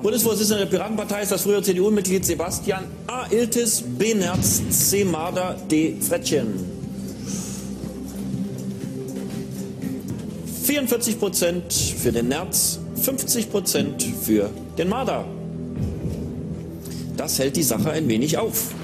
Bundesvorsitzender der Piratenpartei ist das frühere CDU-Mitglied Sebastian A. Iltis B. Nerz C. Marder D. Frettchen. 44 Prozent für den Nerz, 50 Prozent für den Marder. Das hält die Sache ein wenig auf.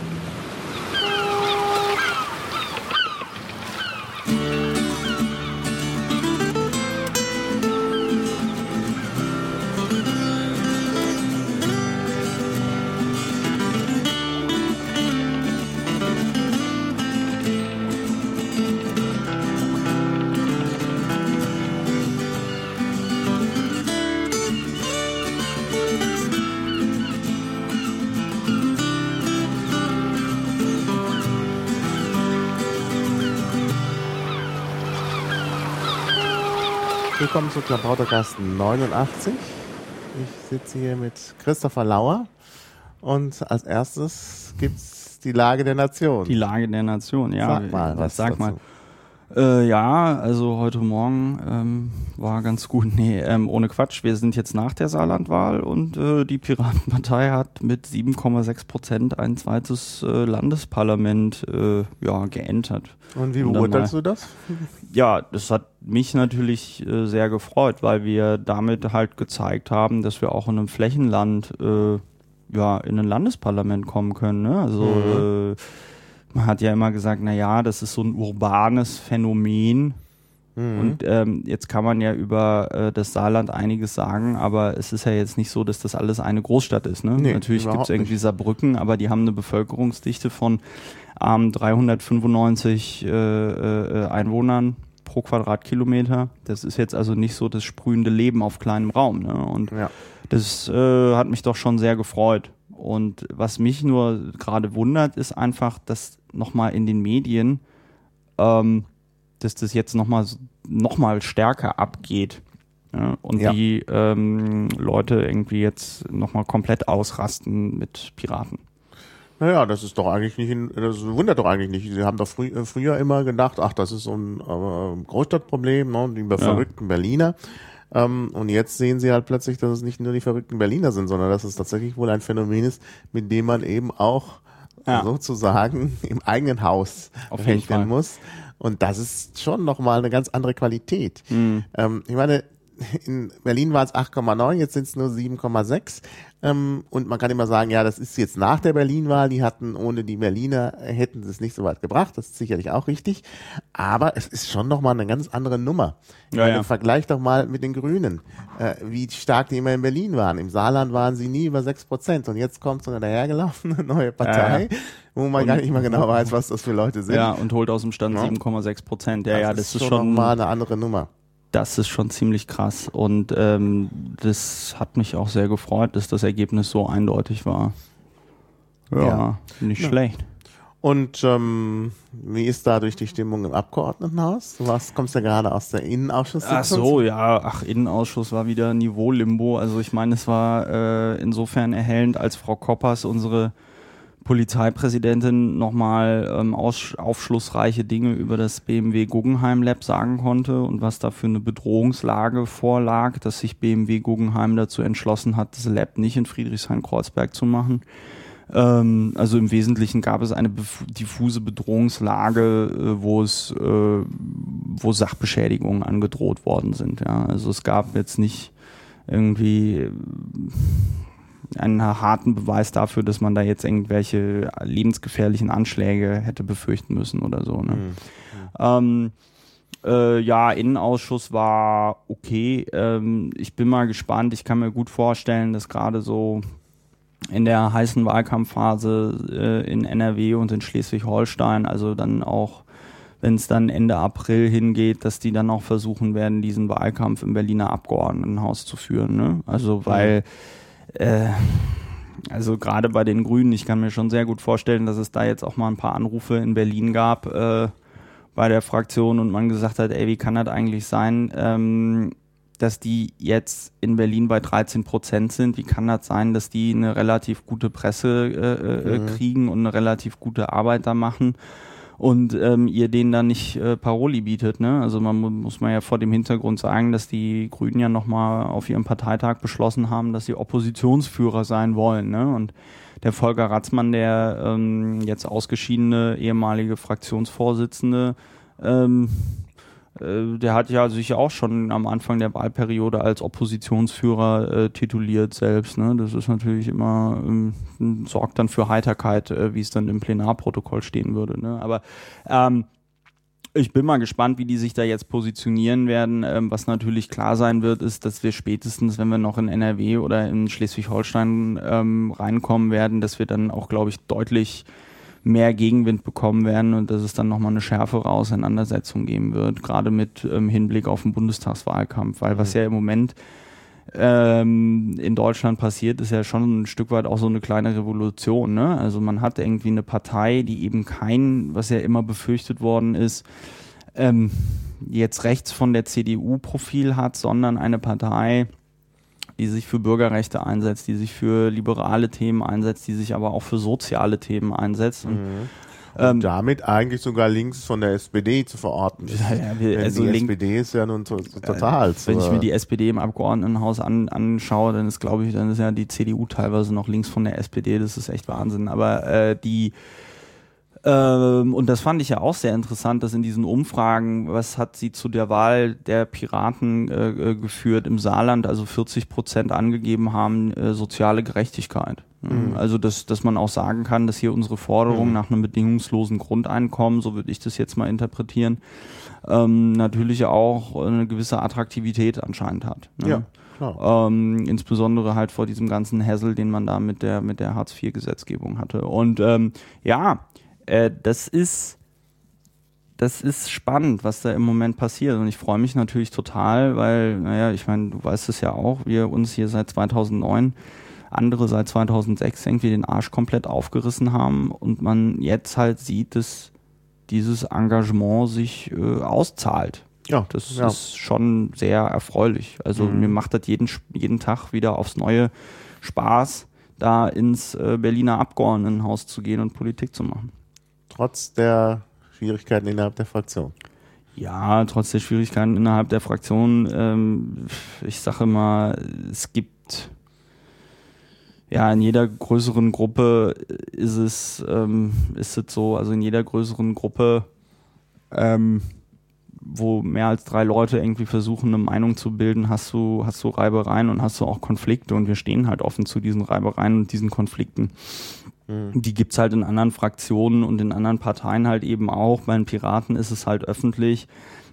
Willkommen zu Klabautergast 89. Ich sitze hier mit Christopher Lauer und als erstes gibt es die Lage der Nation. Die Lage der Nation, ja. Sag mal, was Sag dazu. mal. Äh, ja, also heute Morgen ähm, war ganz gut. Nee, ähm, ohne Quatsch. Wir sind jetzt nach der Saarlandwahl und äh, die Piratenpartei hat mit 7,6 Prozent ein zweites äh, Landesparlament äh, ja, geentert. Und wie beurteilst du das? Ja, das hat mich natürlich äh, sehr gefreut, weil wir damit halt gezeigt haben, dass wir auch in einem Flächenland äh, ja in ein Landesparlament kommen können. Ne? Also äh, man hat ja immer gesagt, na ja, das ist so ein urbanes Phänomen. Mhm. Und ähm, jetzt kann man ja über äh, das Saarland einiges sagen, aber es ist ja jetzt nicht so, dass das alles eine Großstadt ist. Ne? Nee, Natürlich gibt es irgendwie nicht. Saarbrücken, aber die haben eine Bevölkerungsdichte von ähm, 395 äh, äh, Einwohnern pro Quadratkilometer. Das ist jetzt also nicht so das sprühende Leben auf kleinem Raum. Ne? Und Ja. das äh, hat mich doch schon sehr gefreut. Und was mich nur gerade wundert, ist einfach, dass nochmal in den Medien, ähm, dass das jetzt nochmal noch mal stärker abgeht. Ja? Und Ja. die ähm, Leute irgendwie jetzt nochmal komplett ausrasten mit Piraten. Naja, das ist doch eigentlich nicht, das wundert doch eigentlich nicht. Sie haben doch frü äh, früher immer gedacht, ach, das ist so ein äh, Großstadtproblem, ne, die verrückten Berliner. Ähm, und jetzt sehen sie halt plötzlich, dass es nicht nur die verrückten Berliner sind, sondern dass es tatsächlich wohl ein Phänomen ist, mit dem man eben auch Ja. sozusagen im eigenen Haus Auf rechnen muss. Und das ist schon nochmal eine ganz andere Qualität. Mhm. Ähm, ich meine, in Berlin waren es 8,9, jetzt sind es nur 7,6. Ähm, und man kann immer sagen, ja, das ist jetzt nach der Berlin-Wahl. Die hatten ohne die Berliner, hätten sie es nicht so weit gebracht. Das ist sicherlich auch richtig. Aber es ist schon nochmal eine ganz andere Nummer. Ja, ja. Vergleich doch mal mit den Grünen, äh, wie stark die immer in Berlin waren. Im Saarland waren sie nie über 6 Prozent. Und jetzt kommt so eine dahergelaufene neue Partei, Ja, wo man gar nicht mehr genau weiß, was das für Leute sind. Ja, und holt aus dem Stand Ja. 7,6 Prozent. Ja, ja, das ist schon schon, nochmal eine andere Nummer. Das ist schon ziemlich krass. Und ähm, das hat mich auch sehr gefreut, dass das Ergebnis so eindeutig war. Ja, Ja. nicht Ja. schlecht. Und ähm, wie ist dadurch die Stimmung im Abgeordnetenhaus? Du warst, kommst ja gerade aus der Innenausschusssitzung. Ach so, ja, ach, Innenausschuss war wieder Niveau-Limbo. Also ich meine, es war äh, insofern erhellend, als Frau Koppers, unsere Polizeipräsidentin, nochmal ähm, aufschlussreiche Dinge über das BMW Guggenheim Lab sagen konnte und was da für eine Bedrohungslage vorlag, dass sich BMW Guggenheim dazu entschlossen hat, das Lab nicht in Friedrichshain-Kreuzberg zu machen. Ähm, also im Wesentlichen gab es eine diffuse Bedrohungslage, äh, wo es, äh, wo Sachbeschädigungen angedroht worden sind. Ja, also es gab jetzt nicht irgendwie einen harten Beweis dafür, dass man da jetzt irgendwelche lebensgefährlichen Anschläge hätte befürchten müssen oder so. Ne? Ähm, äh, ja, Innenausschuss war okay. Ähm, ich bin mal gespannt. Ich kann mir gut vorstellen, dass gerade so in der heißen Wahlkampfphase äh, in NRW und in Schleswig-Holstein, also dann auch, wenn es dann Ende April hingeht, dass die dann auch versuchen werden, diesen Wahlkampf im Berliner Abgeordnetenhaus zu führen. Ne? Also weil äh, also gerade bei den Grünen, ich kann mir schon sehr gut vorstellen, dass es da jetzt auch mal ein paar Anrufe in Berlin gab äh, bei der Fraktion und man gesagt hat, ey, wie kann das eigentlich sein, ähm, dass die jetzt in Berlin bei 13 Prozent sind? Wie kann das sein, dass die eine relativ gute Presse äh, äh, Mhm. kriegen und eine relativ gute Arbeit da machen? Und ähm, ihr denen dann nicht äh, Paroli bietet. Ne? Also man muss man ja vor dem Hintergrund sagen, dass die Grünen ja nochmal auf ihrem Parteitag beschlossen haben, dass sie Oppositionsführer sein wollen. Ne? Und der Volker Ratzmann, der ähm, jetzt ausgeschiedene ehemalige Fraktionsvorsitzende, ähm, äh, der hat ja sich auch schon am Anfang der Wahlperiode als Oppositionsführer äh, tituliert selbst. Ne? Das ist natürlich immer, ähm, sorgt dann für Heiterkeit, äh, wie es dann im Plenarprotokoll stehen würde. Ne? Aber ähm, ich bin mal gespannt, wie die sich da jetzt positionieren werden. Ähm, was natürlich klar sein wird, ist, dass wir spätestens, wenn wir noch in NRW oder in Schleswig-Holstein ähm, reinkommen werden, dass wir dann auch, glaube ich, deutlich mehr Gegenwind bekommen werden und dass es dann nochmal eine schärfere Auseinandersetzung geben wird, gerade mit ähm, Hinblick auf den Bundestagswahlkampf, weil was ja im Moment ähm, in Deutschland passiert, ist ja schon ein Stück weit auch so eine kleine Revolution. Ne? Also man hat irgendwie eine Partei, die eben kein, was ja immer befürchtet worden ist, ähm, jetzt rechts von der CDU Profil hat, sondern eine Partei, die sich für Bürgerrechte einsetzt, die sich für liberale Themen einsetzt, die sich aber auch für soziale Themen einsetzt. Und, mhm. Ähm, damit eigentlich sogar links von der SPD zu verorten. Ja, ja, wir, also die SPD ist ja nun to total. Äh, wenn ich mir die SPD im Abgeordnetenhaus an, anschaue, dann ist, glaube ich, dann ist ja die CDU teilweise noch links von der SPD. Das ist echt Wahnsinn. Aber äh, die ähm, und das fand ich ja auch sehr interessant, dass in diesen Umfragen, was hat sie zu der Wahl der Piraten äh, äh geführt im Saarland, also 40 Prozent angegeben haben, äh, soziale Gerechtigkeit. Mhm. Also, dass, dass man auch sagen kann, dass hier unsere Forderung mhm. nach einem bedingungslosen Grundeinkommen, so würde ich das jetzt mal interpretieren, ähm, natürlich auch eine gewisse Attraktivität anscheinend hat. Ne? Ja. Ähm, insbesondere halt vor diesem ganzen Hassel, den man da mit der mit der Hartz IV Gesetzgebung hatte. Und ähm, ja, äh, das ist das ist spannend, was da im Moment passiert. Und ich freue mich natürlich total, weil, naja, ich meine, du weißt es ja auch, wir uns hier seit 2009, andere seit 2006 irgendwie den Arsch komplett aufgerissen haben und man jetzt halt sieht, dass dieses Engagement sich äh, auszahlt. Ja, das ja. ist schon sehr erfreulich. Also mhm. mir macht das jeden, jeden Tag wieder aufs Neue Spaß, da ins äh, Berliner Abgeordnetenhaus zu gehen und Politik zu machen trotz der Schwierigkeiten innerhalb der Fraktion. Ja, trotz der Schwierigkeiten innerhalb der Fraktion. Ähm, ich sage mal, es gibt ja in jeder größeren Gruppe ist es ähm, ist es so, also in jeder größeren Gruppe, ähm, wo mehr als drei Leute irgendwie versuchen, eine Meinung zu bilden, hast du hast du Reibereien und hast du auch Konflikte und wir stehen halt offen zu diesen Reibereien und diesen Konflikten. Mhm. Die gibt's halt in anderen Fraktionen und in anderen Parteien halt eben auch. Bei den Piraten ist es halt öffentlich.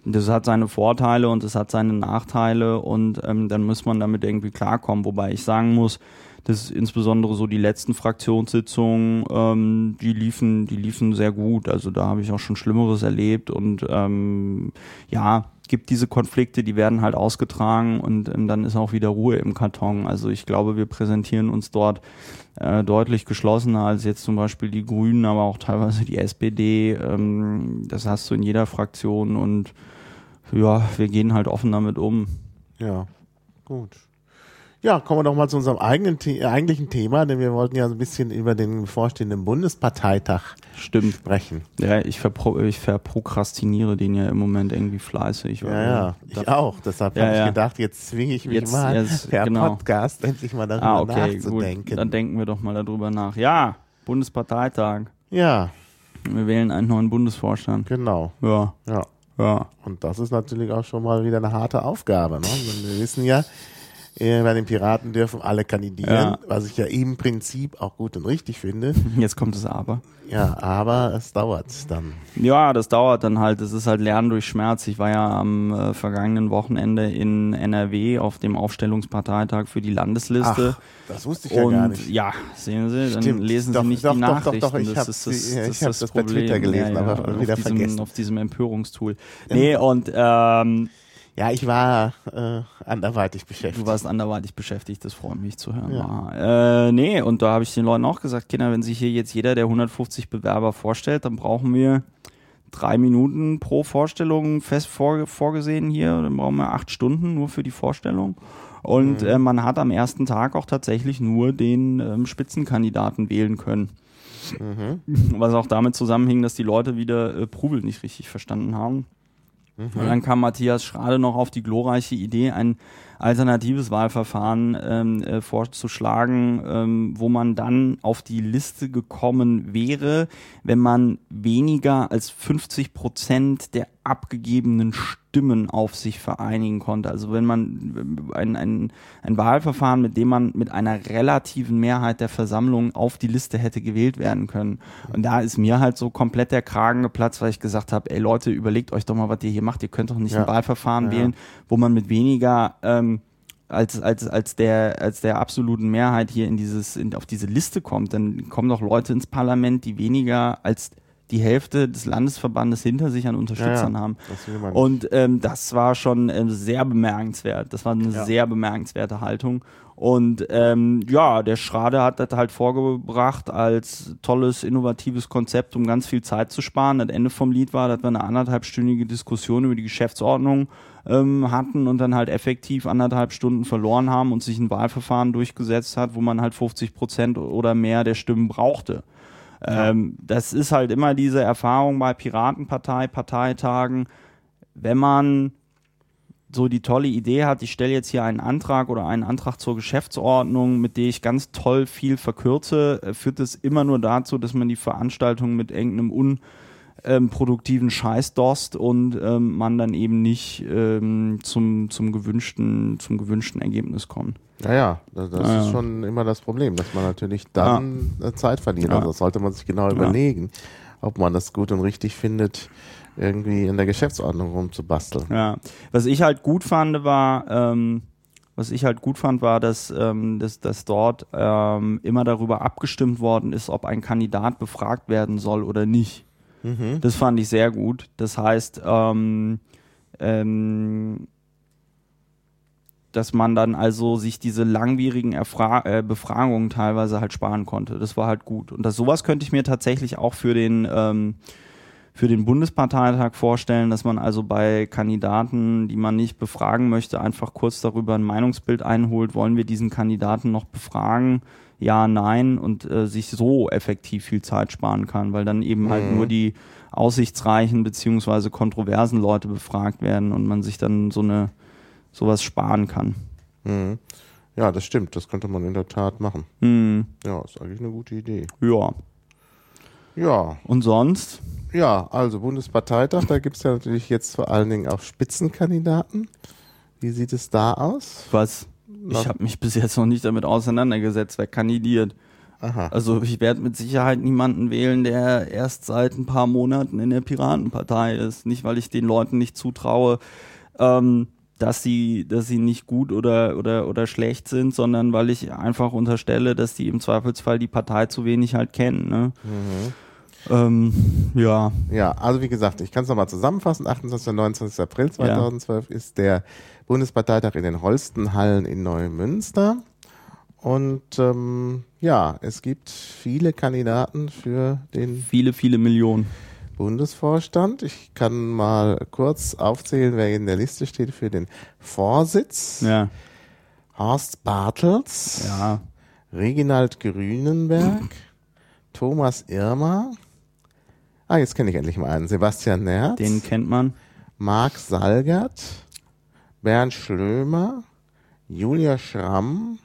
Das hat seine Vorteile und es hat seine Nachteile und ähm, dann muss man damit irgendwie klarkommen. Wobei ich sagen muss, dass insbesondere so die letzten Fraktionssitzungen, ähm, die liefen, die liefen sehr gut. Also da habe ich auch schon Schlimmeres erlebt und ähm, ja, gibt diese Konflikte, die werden halt ausgetragen und ähm, dann ist auch wieder Ruhe im Karton. Also ich glaube, wir präsentieren uns dort äh, deutlich geschlossener als jetzt zum Beispiel die Grünen, aber auch teilweise die SPD. Ähm, das hast du in jeder Fraktion und ja, wir gehen halt offen damit um. Ja, gut. Ja, kommen wir doch mal zu unserem eigenen The eigentlichen Thema, denn wir wollten ja so ein bisschen über den bevorstehenden Bundesparteitag Stimmt. sprechen. Ja, ich, verpro ich verprokrastiniere den ja im Moment irgendwie fleißig. Ja, ja, ich auch. Deshalb ja, habe ja. ich gedacht, jetzt zwinge ich mich jetzt, mal jetzt, per genau. Podcast endlich mal darüber ah, okay, nachzudenken. Gut. Dann denken wir doch mal darüber nach. Ja, Bundesparteitag. Ja. Wir wählen einen neuen Bundesvorstand. Genau. Ja. Ja. Ja. Und das ist natürlich auch schon mal wieder eine harte Aufgabe. Ne? Wir wissen ja, äh, bei den Piraten dürfen alle kandidieren, ja. was ich ja im Prinzip auch gut und richtig finde. Jetzt kommt das Aber. Ja, aber es dauert dann. Ja, das dauert dann halt. Es ist halt Lernen durch Schmerz. Ich war ja am äh, vergangenen Wochenende in NRW auf dem Aufstellungsparteitag für die Landesliste. Ach, das wusste ich ja und, gar nicht. Ja, sehen Sie, dann Stimmt. lesen Sie doch, nicht doch, die doch, Nachrichten. Doch, doch, ich habe das, das, das, das, das bei Twitter gelesen, ja, ja, aber wieder diesem, vergessen. Auf diesem Empörungstool. Nee, und ähm, ja, ich war äh, anderweitig beschäftigt. Du warst anderweitig beschäftigt, das freut mich zu hören. Ja. Äh, nee, und da habe ich den Leuten auch gesagt, Kinder, wenn sich hier jetzt jeder der 150 Bewerber vorstellt, dann brauchen wir drei Minuten pro Vorstellung fest vor, vorgesehen hier. Dann brauchen wir acht Stunden nur für die Vorstellung. Und mhm. äh, man hat am ersten Tag auch tatsächlich nur den ähm, Spitzenkandidaten wählen können. Mhm. Was auch damit zusammenhing, dass die Leute wieder äh, Prubel nicht richtig verstanden haben. Mhm. Und dann kam Matthias Schrade noch auf die glorreiche Idee, ein alternatives Wahlverfahren ähm, äh, vorzuschlagen, ähm, wo man dann auf die Liste gekommen wäre, wenn man weniger als 50 Prozent der abgegebenen Stimmen auf sich vereinigen konnte. Also wenn man ein, ein, ein Wahlverfahren, mit dem man mit einer relativen Mehrheit der Versammlung auf die Liste hätte gewählt werden können. Und da ist mir halt so komplett der Kragen geplatzt, weil ich gesagt habe, ey Leute, überlegt euch doch mal, was ihr hier macht. Ihr könnt doch nicht ja. ein Wahlverfahren ja. wählen, wo man mit weniger ähm, als, als, als, der, als der absoluten Mehrheit hier in dieses, in, auf diese Liste kommt, dann kommen doch Leute ins Parlament, die weniger als die Hälfte des Landesverbandes hinter sich an Unterstützern ja, haben. Und ähm, das war schon ähm, sehr bemerkenswert. Das war eine ja. sehr bemerkenswerte Haltung. Und ähm, ja, der Schrade hat das halt vorgebracht als tolles, innovatives Konzept, um ganz viel Zeit zu sparen. Das Ende vom Lied war, dass wir eine anderthalbstündige Diskussion über die Geschäftsordnung ähm, hatten und dann halt effektiv anderthalb Stunden verloren haben und sich ein Wahlverfahren durchgesetzt hat, wo man halt 50 Prozent oder mehr der Stimmen brauchte. Ähm, das ist halt immer diese Erfahrung bei Piratenpartei, Parteitagen, wenn man so die tolle Idee hat, ich stelle jetzt hier einen Antrag oder einen Antrag zur Geschäftsordnung, mit der ich ganz toll viel verkürze, äh, führt es immer nur dazu, dass man die Veranstaltung mit irgendeinem un ähm, produktiven Scheißdost und ähm, man dann eben nicht ähm, zum, zum, gewünschten, zum gewünschten Ergebnis kommt. Ja, ja, das, das ja, ist schon immer das Problem, dass man natürlich dann ja. Zeit verliert. Also das sollte man sich genau überlegen, ob man das gut und richtig findet, irgendwie in der Geschäftsordnung rumzubasteln. Ja, was ich halt gut fand, war, ähm, was ich halt gut fand, war, dass, ähm, dass, dass dort ähm, immer darüber abgestimmt worden ist, ob ein Kandidat befragt werden soll oder nicht. Mhm. Das fand ich sehr gut. Das heißt, ähm, ähm, dass man dann also sich diese langwierigen Erfra äh, Befragungen teilweise halt sparen konnte. Das war halt gut. Und das sowas könnte ich mir tatsächlich auch für den ähm, für den Bundesparteitag vorstellen, dass man also bei Kandidaten, die man nicht befragen möchte, einfach kurz darüber ein Meinungsbild einholt, wollen wir diesen Kandidaten noch befragen? Ja, nein und äh, sich so effektiv viel Zeit sparen kann, weil dann eben halt mhm. halt nur die aussichtsreichen beziehungsweise kontroversen Leute befragt werden und man sich dann so eine sowas sparen kann. Mhm. Ja, das stimmt. Das könnte man in der Tat machen. Mhm. Ja, ist eigentlich eine gute Idee. Ja. Ja. Und sonst? Ja, also Bundesparteitag, da gibt es ja natürlich jetzt vor allen Dingen auch Spitzenkandidaten. Wie sieht es da aus? Was? Ich habe mich bis jetzt noch nicht damit auseinandergesetzt, wer kandidiert. Aha. Also ich werde mit Sicherheit niemanden wählen, der erst seit ein paar Monaten in der Piratenpartei ist. Nicht, weil ich den Leuten nicht zutraue, ähm, dass sie, dass sie nicht gut oder, oder, oder schlecht sind, sondern weil ich einfach unterstelle, dass die im Zweifelsfall die Partei zu wenig halt kennen. Ne? Mhm. Ähm, ja. Ja, also wie gesagt, ich kann es nochmal zusammenfassen. 28. und 29. April 2012 ja. ist der Bundesparteitag in den Holstenhallen in Neumünster. Und ähm, ja, es gibt viele Kandidaten für den. Viele, viele Millionen. Bundesvorstand. Ich kann mal kurz aufzählen, wer in der Liste steht für den Vorsitz. Ja. Horst Bartels. Ja. Reginald Grünenberg. Thomas Irmer. Ah, jetzt kenne ich endlich mal einen. Sebastian Nerz. Den kennt man. Marc Salgert. Bernd Schlömer. Julia Schramm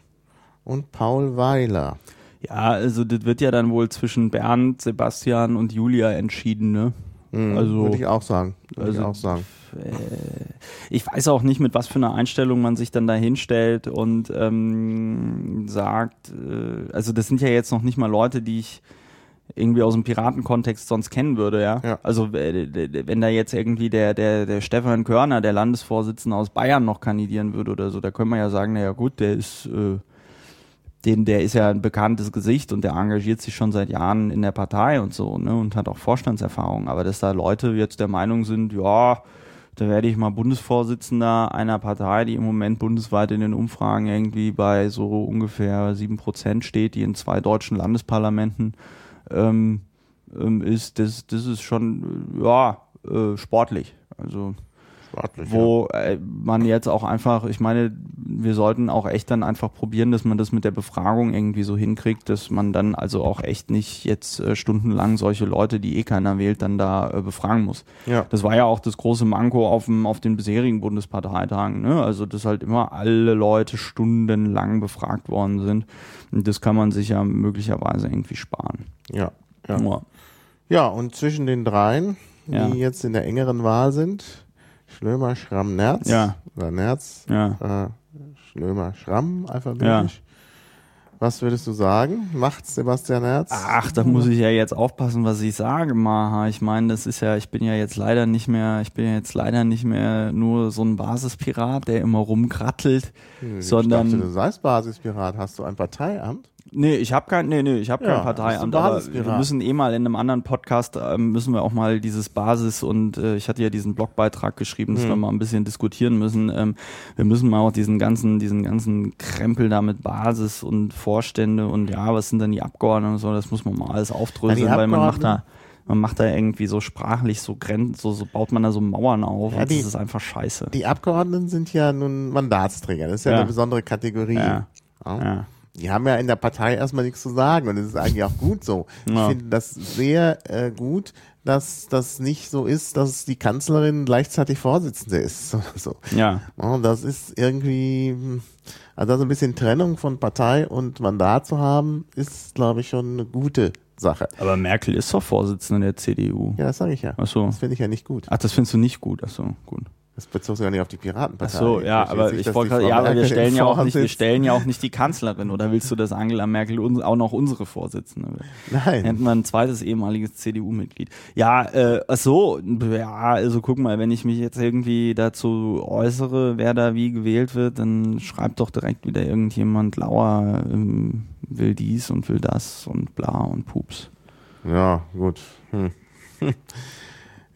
und Paul Weiler. Ja, also das wird ja dann wohl zwischen Bernd, Sebastian und Julia entschieden, ne? Mhm, also würde ich auch sagen. Würde also, ich auch sagen. Äh, ich weiß auch nicht, mit was für einer Einstellung man sich dann da hinstellt und ähm, sagt, äh, also das sind ja jetzt noch nicht mal Leute, die ich irgendwie aus dem Piratenkontext sonst kennen würde, ja. ja. Also wenn da jetzt irgendwie der, der, der Stefan Körner, der Landesvorsitzende aus Bayern noch kandidieren würde oder so, da können wir ja sagen, naja gut, der ist äh, den, der ist ja ein bekanntes Gesicht und der engagiert sich schon seit Jahren in der Partei und so, ne, und hat auch Vorstandserfahrung. Aber dass da Leute jetzt der Meinung sind, ja, da werde ich mal Bundesvorsitzender einer Partei, die im Moment bundesweit in den Umfragen irgendwie bei so ungefähr sieben Prozent steht, die in zwei deutschen Landesparlamenten ähm, ähm, ist, das, das ist schon, ja, äh, sportlich. Also wo äh, man jetzt auch einfach, ich meine, wir sollten auch echt dann einfach probieren, dass man das mit der Befragung irgendwie so hinkriegt, dass man dann also auch echt nicht jetzt äh, stundenlang solche Leute, die eh keiner wählt, dann da äh, befragen muss. Ja. Das war ja auch das große Manko auf, dem, auf den bisherigen Bundesparteitagen, ne? Also dass halt immer alle Leute stundenlang befragt worden sind. Und das kann man sich ja möglicherweise irgendwie sparen. Ja. Ja. Ja. ja, und zwischen den dreien, Ja. die jetzt in der engeren Wahl sind, Schlömer, Schramm, Nerz. Ja. Oder Nerz, Ja. äh, Schlömer, Schramm, alphabetisch. Was würdest du sagen? Macht Sebastian Nerz? Ach, da muss ich ja jetzt aufpassen, was ich sage, Maha. Ich meine, das ist ja, ich bin ja jetzt leider nicht mehr, ich bin ja jetzt leider nicht mehr nur so ein Basispirat, der immer rumkrattelt, Hm, sondern Ich dachte, du seist Basispirat. Hast du ein Parteiamt? Nee, ich habe kein, nee, nee, ich habe Ja, kein Parteiamt, aber wir müssen eh mal in einem anderen Podcast ähm, müssen wir auch mal dieses Basis und äh, ich hatte ja diesen Blogbeitrag geschrieben, dass Hm. wir mal ein bisschen diskutieren müssen. Ähm, wir müssen mal auch diesen ganzen, diesen ganzen Krempel da mit Basis und Vorstände und ja, was sind dann die Abgeordneten und so, das muss man mal alles aufdröseln, weil man macht da man macht da irgendwie so sprachlich so Grenzen, so, so baut man da so Mauern auf Ja, die- das ist einfach scheiße. Die Abgeordneten sind ja nun Mandatsträger. Das ist ja, Ja. eine besondere Kategorie. Ja. Ja. Die haben ja in der Partei erstmal nichts zu sagen und es ist eigentlich auch gut so. Ja. Ich finde das sehr äh, gut, dass das nicht so ist, dass die Kanzlerin gleichzeitig Vorsitzende ist. oder So. Ja. Ja, das ist irgendwie, also so ein bisschen Trennung von Partei und Mandat zu haben, ist, glaube ich, schon eine gute Sache. Aber Merkel ist doch Vorsitzende der CDU. Ja, das sage ich ja. Ach so. Das finde ich ja nicht gut. Ach, das findest du nicht gut. Ach so, gut. Das bezog sich ja nicht auf die Ach Piratenpartei. so, ja, möchte aber ich wollte gerade, ja, aber wir stellen ja auch nicht, wir stellen ja auch nicht die Kanzlerin, oder willst du, dass Angela Merkel uns, auch noch unsere Vorsitzende wird? Nein. Hätten wir ein zweites ehemaliges CDU-Mitglied. Ja, äh, ach so, ja, also guck mal, wenn ich mich jetzt irgendwie dazu äußere, wer da wie gewählt wird, dann schreibt doch direkt wieder irgendjemand, Lauer ähm, will dies und will das und bla und pups. Ja, gut. Hm.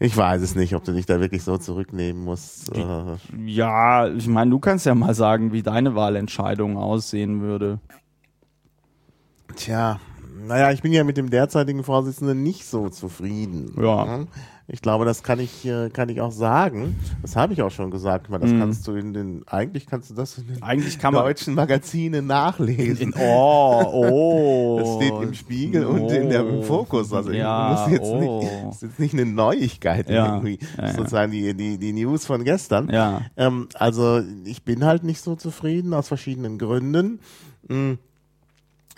Ich weiß es nicht, ob du dich da wirklich so zurücknehmen musst. Äh, Ja, ich meine, du kannst ja mal sagen, wie deine Wahlentscheidung aussehen würde. Tja, naja, ich bin ja mit dem derzeitigen Vorsitzenden nicht so zufrieden. Ja. Ich glaube, das kann ich, äh, kann ich auch sagen. Das habe ich auch schon gesagt. Das kannst du in den, eigentlich kannst du das in den. Eigentlich kann man. deutschen Magazinen nachlesen. In, oh, oh. Das steht im Spiegel und in der, im Oh. Fokus. Also Ja, muss jetzt oh. nicht, das ist jetzt nicht eine Neuigkeit Ja, irgendwie. ja, ja. Sozusagen die, die, die News von gestern. Ja. Ähm, also ich bin halt nicht so zufrieden aus verschiedenen Gründen. Hm,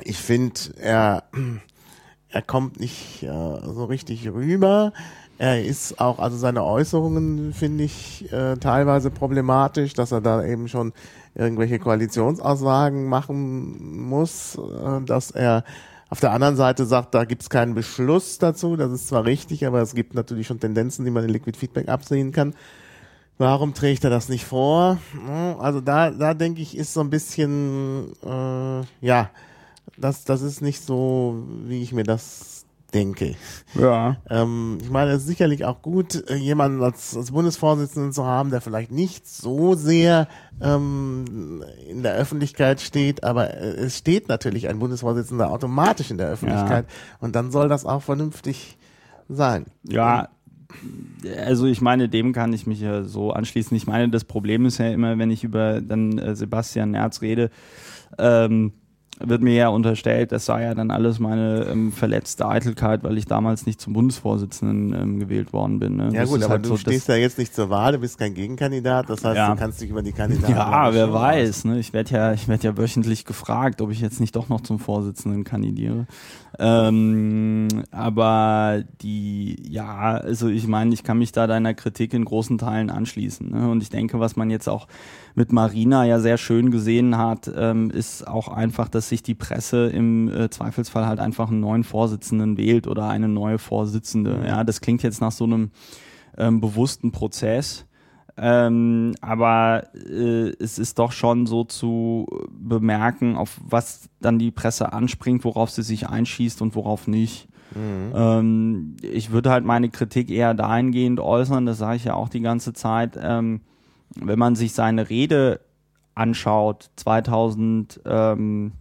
Ich finde, er, er kommt nicht äh, so richtig rüber. Er ist auch, also seine Äußerungen finde ich äh, teilweise problematisch, dass er da eben schon irgendwelche Koalitionsaussagen machen muss, äh, dass er auf der anderen Seite sagt, da gibt es keinen Beschluss dazu. Das ist zwar richtig, aber es gibt natürlich schon Tendenzen, die man in Liquid Feedback absehen kann. Warum trägt er das nicht vor? Ja, Also da, da denke ich, ist so ein bisschen, äh, ja, das, das ist nicht so, wie ich mir das denke. Ja. Ähm, ich meine, es ist sicherlich auch gut, äh, jemanden als, als Bundesvorsitzenden zu haben, der vielleicht nicht so sehr ähm, in der Öffentlichkeit steht, aber äh, es steht natürlich ein Bundesvorsitzender automatisch in der Öffentlichkeit und dann soll das auch vernünftig sein. Ja, also ich meine, dem kann ich mich ja so anschließen. Ich meine, das Problem ist ja immer, wenn ich über dann äh, Sebastian Nerz rede, ähm, wird mir ja unterstellt, das sei ja dann alles meine ähm, verletzte Eitelkeit, weil ich damals nicht zum Bundesvorsitzenden ähm, gewählt worden bin. Ne? Ja Das gut, aber halt du so, stehst ja jetzt nicht zur Wahl, du bist kein Gegenkandidat, das heißt, Ja. du kannst dich über die Kandidaten Ja, wer weiß. Ne? Ich werde ja, ich werde ja wöchentlich gefragt, ob ich jetzt nicht doch noch zum Vorsitzenden kandidiere. Ähm, aber die, ja, also ich meine, ich kann mich da deiner Kritik in großen Teilen anschließen. Ne? Und ich denke, was man jetzt auch mit Marina ja sehr schön gesehen hat, ähm, ist auch einfach, dass sich die Presse im äh, Zweifelsfall halt einfach einen neuen Vorsitzenden wählt oder eine neue Vorsitzende. Ja, das klingt jetzt nach so einem ähm, bewussten Prozess. Ähm, aber äh, es ist doch schon so zu bemerken, auf was dann die Presse anspringt, worauf sie sich einschießt und worauf nicht. Ähm, ich würde halt meine Kritik eher dahingehend äußern, das sage ich ja auch die ganze Zeit, ähm, wenn man sich seine Rede anschaut, 2000, ähm,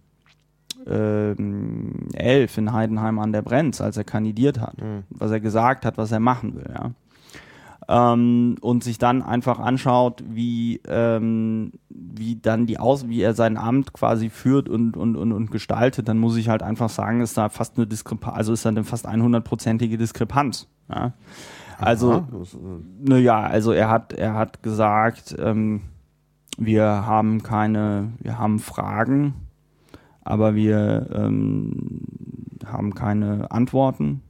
ähm, 11 in Heidenheim an der Brenz, als er kandidiert hat, was er gesagt hat, was er machen will, ja. Ähm, und sich dann einfach anschaut, wie, ähm, wie dann die Aus, wie er sein Amt quasi führt und, und, und, und gestaltet, dann muss ich halt einfach sagen, ist da fast eine Diskrepanz, also ist da eine fast 100-prozentige Diskrepanz. Ja? Also, naja, also er hat, er hat gesagt, ähm, wir haben keine, wir haben Fragen, aber wir ähm, haben keine Antworten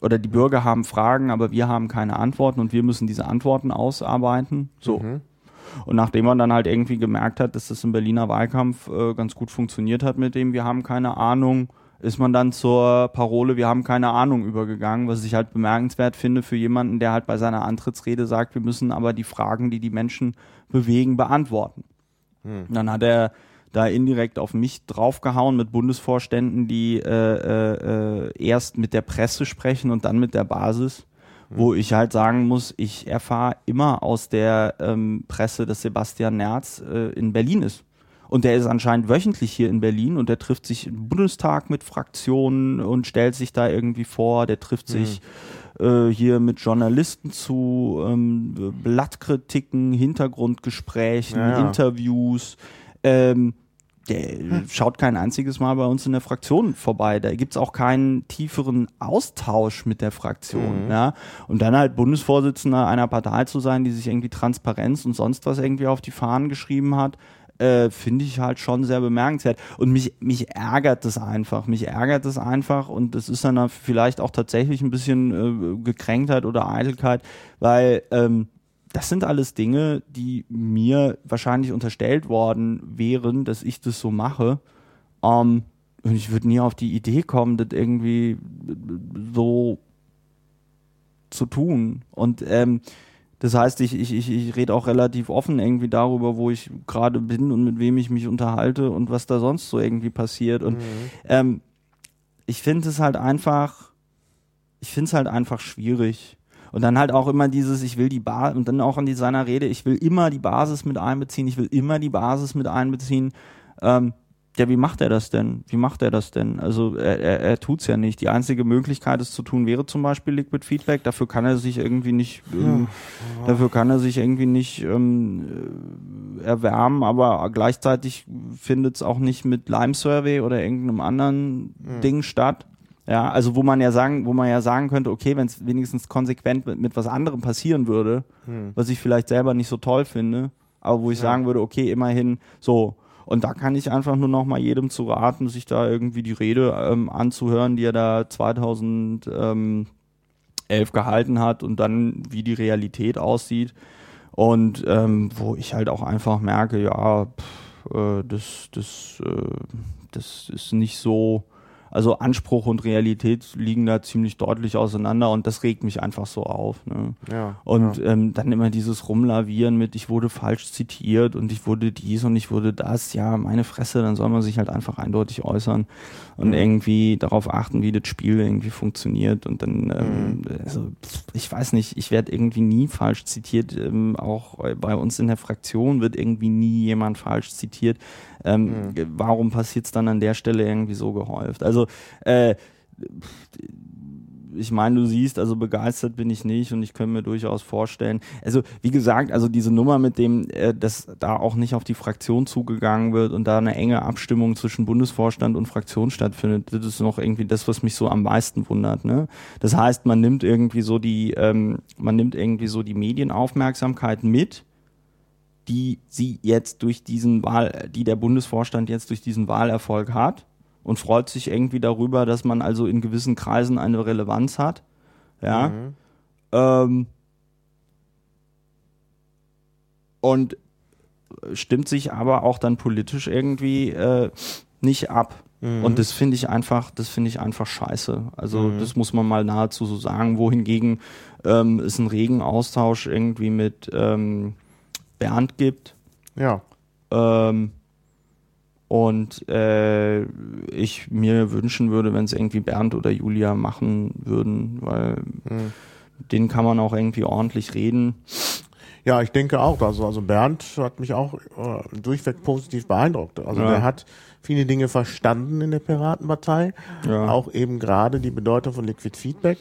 oder die Bürger haben Fragen, aber wir haben keine Antworten und wir müssen diese Antworten ausarbeiten. So. Mhm. Und nachdem man dann halt irgendwie gemerkt hat, dass das im Berliner Wahlkampf äh, ganz gut funktioniert hat mit dem, wir haben keine Ahnung, ist man dann zur Parole, wir haben keine Ahnung übergegangen, was ich halt bemerkenswert finde für jemanden, der halt bei seiner Antrittsrede sagt, wir müssen aber die Fragen, die die Menschen bewegen, beantworten. Hm. Dann hat er da indirekt auf mich draufgehauen mit Bundesvorständen, die äh, äh, äh, erst mit der Presse sprechen und dann mit der Basis, mhm. wo ich halt sagen muss, ich erfahre immer aus der ähm, Presse, dass Sebastian Nerz äh, in Berlin ist. Und der ist anscheinend wöchentlich hier in Berlin und der trifft sich im Bundestag mit Fraktionen und stellt sich da irgendwie vor. Der trifft mhm. sich äh, hier mit Journalisten zu, ähm, Blattkritiken, Hintergrundgesprächen, ja, ja. Interviews. Ähm, der hm. schaut kein einziges Mal bei uns in der Fraktion vorbei. Da gibt's auch keinen tieferen Austausch mit der Fraktion. Mhm. Ja? Und dann halt Bundesvorsitzender einer Partei zu sein, die sich irgendwie Transparenz und sonst was irgendwie auf die Fahnen geschrieben hat, äh, finde ich halt schon sehr bemerkenswert. Und mich, mich ärgert das einfach. Mich ärgert das einfach und das ist dann vielleicht auch tatsächlich ein bisschen äh, Gekränktheit oder Eitelkeit, weil ähm, das sind alles Dinge, die mir wahrscheinlich unterstellt worden wären, dass ich das so mache. Ähm, und ich würde nie auf die Idee kommen, das irgendwie so zu tun. Und ähm, das heißt, ich, ich, ich, ich rede auch relativ offen irgendwie darüber, wo ich gerade bin und mit wem ich mich unterhalte und was da sonst so irgendwie passiert. Und mhm. ähm, ich finde es halt einfach, ich finde es halt einfach schwierig. Und dann halt auch immer dieses, ich will die Basis, und dann auch an seiner Rede, ich will immer die Basis mit einbeziehen, ich will immer die Basis mit einbeziehen. Ähm, ja, wie macht er das denn? Wie macht er das denn? Also er, er, er tut's ja nicht. Die einzige Möglichkeit, es zu tun, wäre zum Beispiel Liquid Feedback. Dafür kann er sich irgendwie nicht, ähm, ja. dafür kann er sich irgendwie nicht ähm, erwärmen, aber gleichzeitig findet es auch nicht mit Lime Survey oder irgendeinem anderen mhm. Ding statt. Ja, also wo man ja sagen, wo man ja sagen könnte, okay, wenn es wenigstens konsequent mit, mit was anderem passieren würde, hm. was ich vielleicht selber nicht so toll finde, aber wo ich ja. sagen würde, okay, immerhin so. Und da kann ich einfach nur noch mal jedem zu raten, sich da irgendwie die Rede ähm, anzuhören, die er da 2011 gehalten hat und dann wie die Realität aussieht. Und ähm, wo ich halt auch einfach merke, ja, pff, äh, das, das, äh, das ist nicht so, also Anspruch und Realität liegen da ziemlich deutlich auseinander und das regt mich einfach so auf. Ne? Ja, und ja. Ähm, dann immer dieses Rumlavieren mit, ich wurde falsch zitiert und ich wurde dies und ich wurde das. Ja, meine Fresse, dann soll man sich halt einfach eindeutig äußern und mhm. irgendwie darauf achten, wie das Spiel irgendwie funktioniert. Und dann, ähm, mhm. also ich weiß nicht, ich werde irgendwie nie falsch zitiert. Ähm, auch bei uns in der Fraktion wird irgendwie nie jemand falsch zitiert. Ähm, mhm. Warum passiert es dann an der Stelle irgendwie so gehäuft? Also äh, ich meine, du siehst, also begeistert bin ich nicht und ich könnte mir durchaus vorstellen. Also, wie gesagt, also diese Nummer mit dem, äh, dass da auch nicht auf die Fraktion zugegangen wird und da eine enge Abstimmung zwischen Bundesvorstand und Fraktion stattfindet, das ist noch irgendwie das, was mich so am meisten wundert. Ne? Das heißt, man nimmt irgendwie so die, ähm, man nimmt irgendwie so die Medienaufmerksamkeit mit die sie jetzt durch diesen Wahl, die der Bundesvorstand jetzt durch diesen Wahlerfolg hat und freut sich irgendwie darüber, dass man also in gewissen Kreisen eine Relevanz hat. Ja. Mhm. Ähm, und stimmt sich aber auch dann politisch irgendwie äh, nicht ab. Mhm. Und das finde ich einfach, das finde ich einfach scheiße. Also mhm. das muss man mal nahezu so sagen. Wohingegen ähm, es einen regen Austausch irgendwie mit ähm, Bernd gibt. Ja. Ähm, und äh, ich mir wünschen würde, wenn es irgendwie Bernd oder Julia machen würden, weil mhm. denen kann man auch irgendwie ordentlich reden. Ja, ich denke auch. Also, also Bernd hat mich auch äh, durchweg positiv beeindruckt. Also ja. der hat viele Dinge verstanden in der Piratenpartei, ja. auch eben gerade die Bedeutung von Liquid Feedback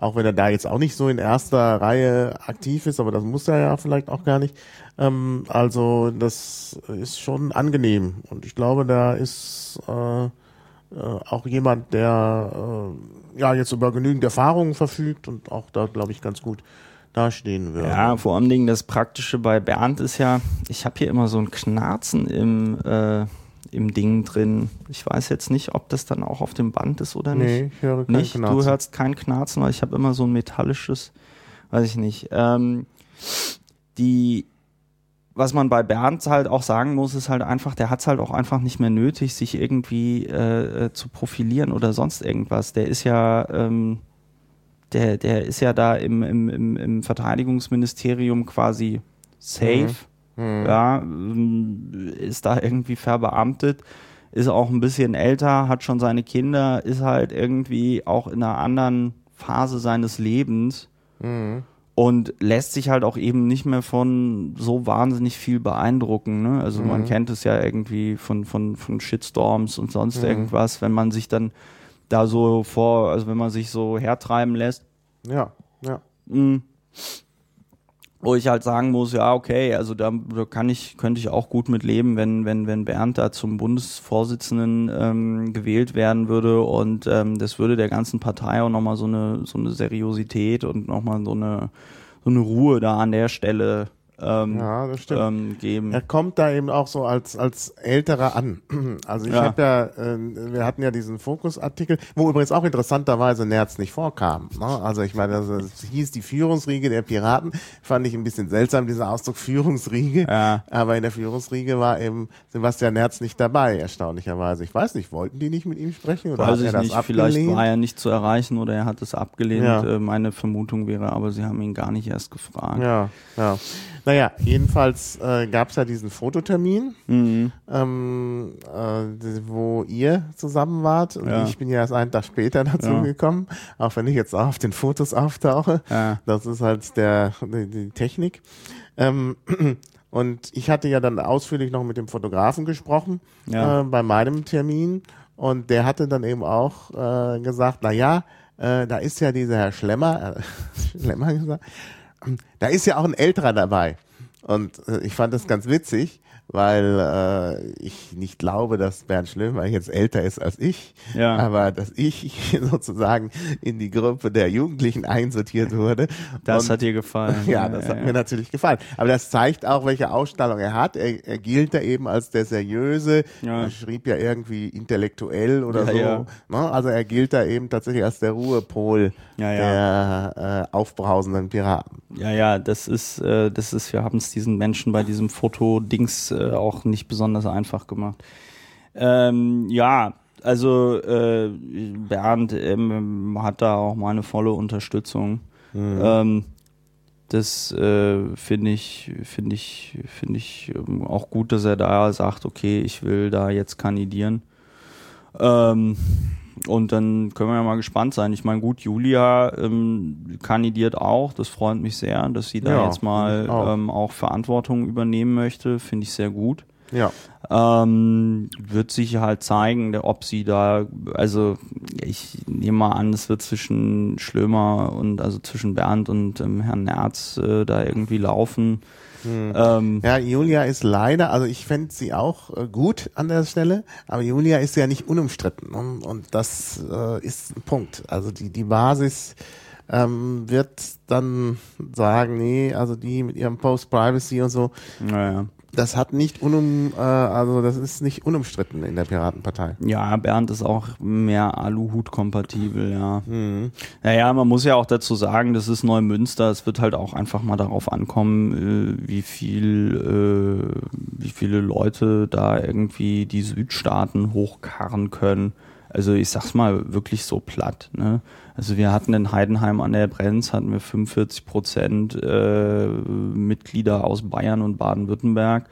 auch wenn er da jetzt auch nicht so in erster Reihe aktiv ist, aber das muss er ja vielleicht auch gar nicht. Ähm, also das ist schon angenehm und ich glaube, da ist äh, äh, auch jemand, der äh, ja jetzt über genügend Erfahrungen verfügt und auch da, glaube ich, ganz gut dastehen würde. Ja, vor allem Dingen das Praktische bei Bernd ist ja, ich habe hier immer so ein Knarzen im, äh, im Ding drin. Ich weiß jetzt nicht, ob das dann auch auf dem Band ist oder nicht. Nee, ich höre kein nicht. Knarzen. Du hörst kein Knarzen, weil ich habe immer so ein metallisches, weiß ich nicht. Ähm, die, was man bei Bernd halt auch sagen muss, ist halt einfach, der hat es halt auch einfach nicht mehr nötig, sich irgendwie äh, äh, zu profilieren oder sonst irgendwas. Der ist ja, ähm, der, der ist ja da im, im, im, im Verteidigungsministerium quasi safe. Mhm. Ja, ähm, ist da irgendwie verbeamtet, ist auch ein bisschen älter, hat schon seine Kinder, ist halt irgendwie auch in einer anderen Phase seines Lebens Mhm. und lässt sich halt auch eben nicht mehr von so wahnsinnig viel beeindrucken. Ne? Also man Mhm. kennt es ja irgendwie von, von, von Shitstorms und sonst Mhm. irgendwas, wenn man sich dann da so vor, also wenn man sich so hertreiben lässt. Ja, ja. mh, Wo ich halt sagen muss, ja, okay, also da, da kann ich, könnte ich auch gut mit leben, wenn, wenn, wenn Bernd da zum Bundesvorsitzenden ähm, gewählt werden würde. Und ähm, das würde der ganzen Partei auch nochmal so eine, so eine Seriosität und nochmal so eine, so eine Ruhe da an der Stelle ähm, Ja, das stimmt. ähm, geben. Er kommt da eben auch so als als älterer an. Also ich Ja. habe ja, äh, wir hatten ja diesen Fokusartikel, wo übrigens auch interessanterweise Nerz nicht vorkam. Ne? Also ich meine, also es hieß die Führungsriege der Piraten, fand ich ein bisschen seltsam dieser Ausdruck Führungsriege. Ja. Aber in der Führungsriege war eben Sebastian Nerz nicht dabei, erstaunlicherweise. Ich weiß nicht, wollten die nicht mit ihm sprechen oder Weiß hat er ich das nicht, abgelehnt? vielleicht war er nicht zu erreichen oder er hat es abgelehnt. Ja. Äh, meine Vermutung wäre, aber sie haben ihn gar nicht erst gefragt. Ja, ja. Naja, jedenfalls äh, gab es ja diesen Fototermin, Mhm. ähm, äh, wo ihr zusammen wart. Und Ja. ich bin ja erst einen Tag später dazu Ja. gekommen, auch wenn ich jetzt auch auf den Fotos auftauche. Ja. Das ist halt der, die, die Technik. Ähm, und ich hatte ja dann ausführlich noch mit dem Fotografen gesprochen äh, bei meinem Termin. Und der hatte dann eben auch äh, gesagt, na ja, äh, da ist ja dieser Herr Schlemmer, äh, Schlemmer gesagt, da ist ja auch ein älterer dabei. Und äh, ich fand das ganz witzig, weil äh, ich nicht glaube, dass Bernd Schlemmer jetzt älter ist als ich, Ja. aber dass ich sozusagen in die Gruppe der Jugendlichen einsortiert wurde. Das Und- hat dir gefallen. ja, das hat mir natürlich gefallen. Aber das zeigt auch, welche Ausstrahlung er hat. Er, er gilt da eben als der seriöse, Ja. er schrieb ja irgendwie intellektuell oder Ja, so. ja. Ne? Also er gilt da eben tatsächlich als der Ruhepol Ja, der äh, aufbrausenden Piraten. Ja, ja, das ist, äh, das ist, wir haben es diesen Menschen bei diesem Foto-Dings äh, auch nicht besonders einfach gemacht. Ähm, ja, also äh, Bernd ähm, hat da auch meine volle Unterstützung. Ähm, das äh, finde ich, finde ich, finde ich ähm, auch gut, dass er da sagt, okay, ich will da jetzt kandidieren. Ähm, und dann können wir ja mal gespannt sein. Ich meine, gut, Julia ähm, kandidiert auch. Das freut mich sehr, dass sie da Ja, jetzt mal auch. Ähm, auch Verantwortung übernehmen möchte. Finde ich sehr gut. Ja. Ähm, wird sich halt zeigen, ob sie da, also ich nehme mal an, es wird zwischen Schlömer und also zwischen Bernd und ähm, Herrn Nerz äh, da irgendwie laufen. Ähm, Ja, Julia ist leider, also ich fände sie auch äh, gut an der Stelle, aber Julia ist ja nicht unumstritten und, und das äh, ist ein Punkt. Also die, die Basis ähm, wird dann sagen, nee, also die mit ihrem Post-Privacy und so, naja. Das hat nicht unum, äh, also das ist nicht unumstritten in der Piratenpartei. Ja, Bernd ist auch mehr Aluhut-kompatibel, ja. Mhm. Naja, man muss ja auch dazu sagen, das ist Neumünster. Es wird halt auch einfach mal darauf ankommen, äh, wie viel, äh, wie viele Leute da irgendwie die Südstaaten hochkarren können. Also ich sag's mal wirklich so platt. Ne? Also wir hatten in Heidenheim an der Brenz hatten wir 45 Prozent äh, Mitglieder aus Bayern und Baden-Württemberg.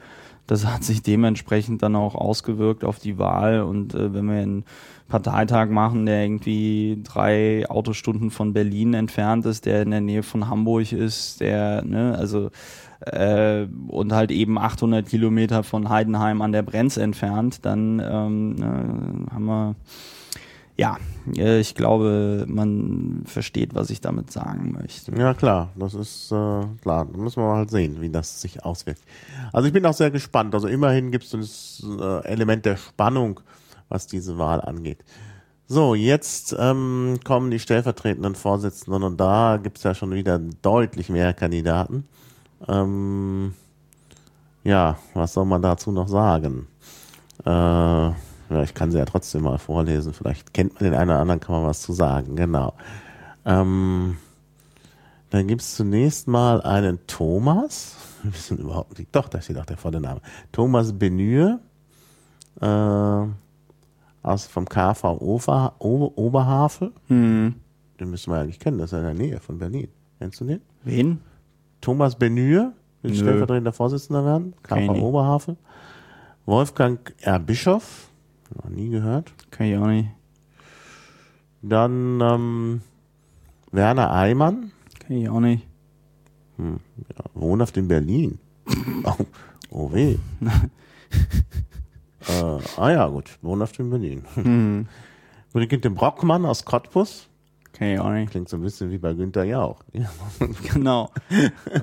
Das hat sich dementsprechend dann auch ausgewirkt auf die Wahl. Und äh, wenn wir einen Parteitag machen, der irgendwie drei Autostunden von Berlin entfernt ist, der in der Nähe von Hamburg ist, der, ne, also äh, und halt eben 800 Kilometer von Heidenheim an der Brenz entfernt, dann ähm, ne, haben wir Ja, äh, ich glaube, man versteht, was ich damit sagen möchte. Ja, klar, das ist äh, klar. Da müssen wir halt sehen, wie das sich auswirkt. Also ich bin auch sehr gespannt. Also immerhin gibt es das äh, Element der Spannung, was diese Wahl angeht. So, jetzt ähm, kommen die stellvertretenden Vorsitzenden und da gibt es ja schon wieder deutlich mehr Kandidaten. Ähm, ja, was soll man dazu noch sagen? Äh, ja, ich kann sie ja trotzdem mal vorlesen. Vielleicht kennt man den einen oder anderen, kann man was zu sagen. Genau. Ähm, dann gibt es zunächst mal einen Thomas. Wir wissen überhaupt nicht. Doch, da steht auch der volle Name. Thomas Benür. Äh, aus vom KV Ober, Ober, Oberhavel. Hm. Den müssen wir eigentlich kennen, das ist in der Nähe von Berlin. Kennst du den? Wen? Thomas Benür, will stellvertretender Vorsitzender werden, KV nicht. Oberhavel. Wolfgang R. Bischof, noch nie gehört. Kann ich auch nicht. Dann ähm, Werner Eimann, Kann ich auch nicht. ja, wohnhaft in Berlin. oh, oh weh. äh, ah ja, gut, wohnhaft in Berlin. Hm. Brigitte Brockmann aus Cottbus, Kann ich auch nicht. klingt so ein bisschen wie bei Günther Jauch. Ja. Genau.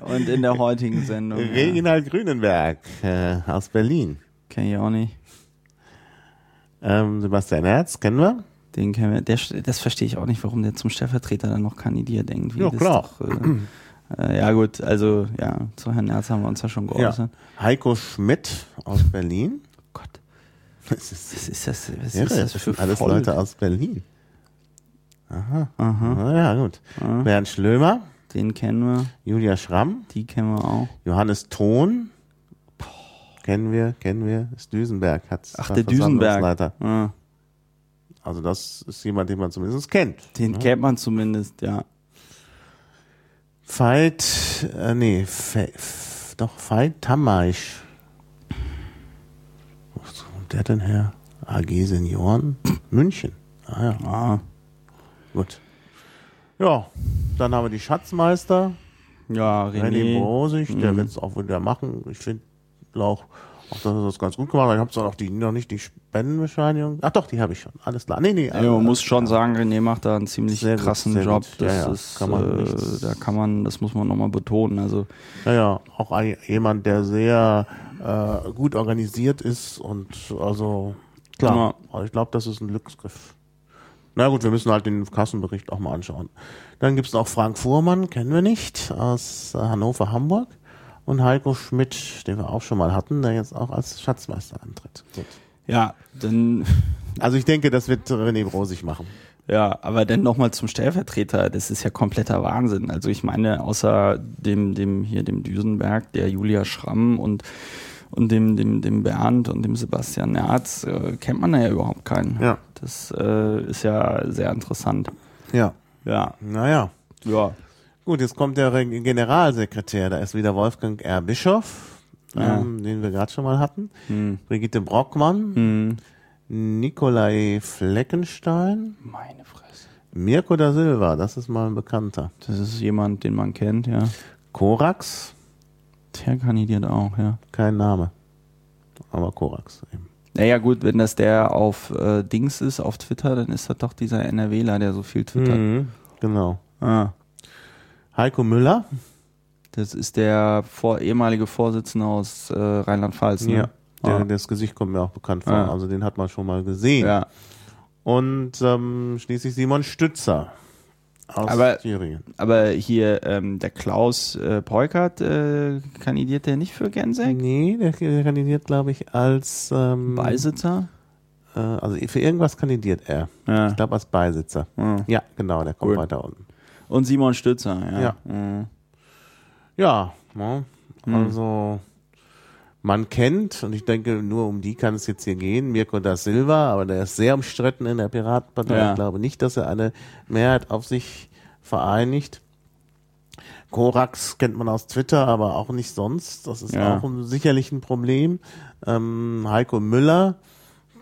Und in der heutigen Sendung. ja. Reginald Grünenberg äh, aus Berlin. Kenn ich auch nicht. Ähm, Sebastian Herz, kennen wir? Den kennen wir. Der, das verstehe ich auch nicht, warum der zum Stellvertreter dann noch kandidiert irgendwie. Ja, klar. Doch, äh, äh, ja gut, also ja, zu Herrn Erz haben wir uns ja schon geäußert. Heiko Schmidt aus Berlin. Gott, Das ist, was ist das, was ja, ist das das sind alles Volk? Leute aus Berlin. Aha. Aha, Na ja, gut. Aha. Bernd Schlömer, den kennen wir, Julia Schramm, die kennen wir auch. Johannes Thon. Kennen wir, kennen wir. Ist Düsenberg. Hat's Ach, der Düsenberg. Ah, Also das ist jemand, den man zumindest kennt. den ne? kennt man zumindest, ja. Veit, äh, nee, Fe, doch, Veit Tammaisch. Wo kommt der denn her? AG Senioren? München. Ah ja, Ah, gut. Ja, dann haben wir die Schatzmeister. ja, René René. Brosig, der Mhm. wird es auch wieder machen. Ich finde auch, auch, dass er das ganz gut gemacht. Ich habe zwar noch, die, noch nicht die Spendenbescheinigung. Ach doch, die habe ich schon. Alles klar. Nee, nee. Ja, man muss schon sagen, René macht da einen ziemlich Sehr gut, krassen sehr Job. gut. Ja, Das ja, ist, kann man äh, da kann man, das muss man nochmal betonen. Also Ja, ja, auch ein, jemand, der sehr äh, gut organisiert ist und also klar, Ja. also ich glaube, das ist ein Glücksgriff. Na gut, wir müssen halt den Kassenbericht auch mal anschauen. Dann gibt's noch Frank Fuhrmann, kennen wir nicht, aus äh, Hannover, Hamburg. Und Heiko Schmidt, den wir auch schon mal hatten, der jetzt auch als Schatzmeister antritt. Gut. ja, dann Also ich denke, das wird René Brosig machen. Ja, aber dann nochmal zum Stellvertreter, das ist ja kompletter Wahnsinn. Also ich meine, außer dem, dem hier, dem Düsenberg, der Julia Schramm und, und dem, dem, dem Bernd und dem Sebastian Nerz, äh, kennt man da ja überhaupt keinen. Ja. Das äh, ist ja sehr interessant. Ja. Ja. Naja. Ja. Gut, jetzt kommt der Re- Generalsekretär, da ist wieder Wolfgang R. Bischof, Ja. ähm, den wir gerade schon mal hatten. Hm. Brigitte Brockmann, Hm. Nikolai Fleckenstein, Meine Fresse. Mirko da Silva, das ist mal ein Bekannter. Das ist jemand, den man kennt, ja. Korax, Der kandidiert auch, ja. kein Name. Aber Korax eben. Naja gut, wenn das der auf äh, Dings ist, auf Twitter, dann ist das doch dieser NRWler, der so viel twittert. Mhm, genau. Ah. Heiko Müller, Das ist der vor, ehemalige Vorsitzende aus äh, Rheinland-Pfalz. Ne? ja, der, Ah. das Gesicht kommt mir auch bekannt vor. Ja. Also den hat man schon mal gesehen. ja. Und ähm, schließlich Simon Stützer aus Aber- Thüringen. Aber hier ähm, der Klaus äh, Peukert, äh, kandidiert der nicht für Gensek? Nee, der, der kandidiert, glaube ich, als ähm, Beisitzer? Äh, also für irgendwas kandidiert er. Ja. Ich glaube als Beisitzer. Ah. Ja, genau, der kommt Cool. weiter unten. Und Simon Stützer, ja. Ja. Mhm. Ja, ne? Hm. also man kennt, und ich denke, nur um die kann es jetzt hier gehen, Mirko da Silva, aber der ist sehr umstritten in der Piratenpartei. Ja. Ich glaube nicht, dass er eine Mehrheit auf sich vereinigt. Korax kennt man aus Twitter, aber auch nicht sonst. Das ist Ja. auch ein, sicherlich ein Problem. Ähm, Heiko Müller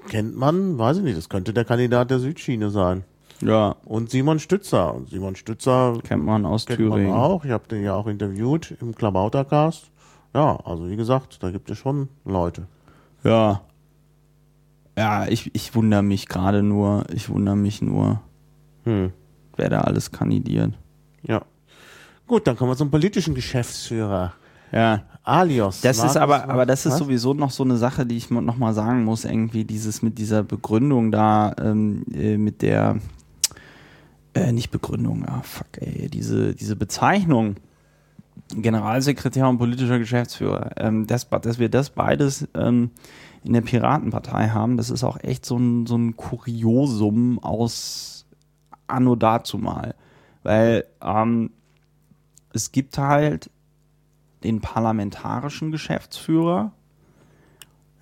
kennt man, weiß ich nicht, das könnte der Kandidat der Südschiene sein. Ja, Und Simon Stützer. Simon Stützer kennt man aus kennt Thüringen. man auch. Ich habe den ja auch interviewt im Klabautercast. Ja, also wie gesagt, da gibt es schon Leute. Ja. Ja, ich, ich wundere mich gerade nur, ich wundere mich nur, Hm. wer da alles kandidiert. Ja. Gut, dann kommen wir zum politischen Geschäftsführer. Ja. Alios. Das ist Markus aber, aber das ist was? sowieso noch so eine Sache, die ich noch mal sagen muss, irgendwie dieses mit dieser Begründung da, ähm, äh, mit der, äh, nicht Begründung, ah fuck, ey, diese, diese Bezeichnung, Generalsekretär und politischer Geschäftsführer, ähm, das, dass wir das beides ähm, in der Piratenpartei haben, das ist auch echt so ein, so ein Kuriosum aus Anno dazumal. Weil ähm, es gibt halt den parlamentarischen Geschäftsführer,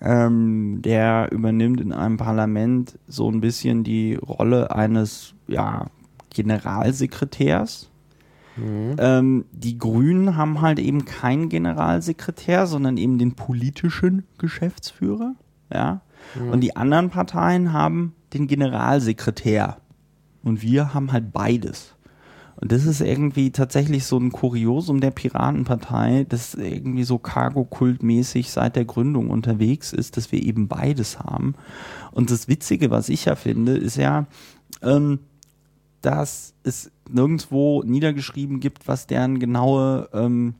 ähm, der übernimmt in einem Parlament so ein bisschen die Rolle eines ja, Generalsekretärs. Ähm, die Grünen haben halt eben keinen Generalsekretär, sondern eben den politischen Geschäftsführer. Ja. Und die anderen Parteien haben den Generalsekretär. Und wir haben halt beides. Und das ist irgendwie tatsächlich so ein Kuriosum der Piratenpartei, das irgendwie so Cargo-Kultmäßig seit der Gründung unterwegs ist, dass wir eben beides haben. Und das Witzige, was ich ja finde, ist ja, ähm, dass es nirgendwo niedergeschrieben gibt, was deren genaue ähm,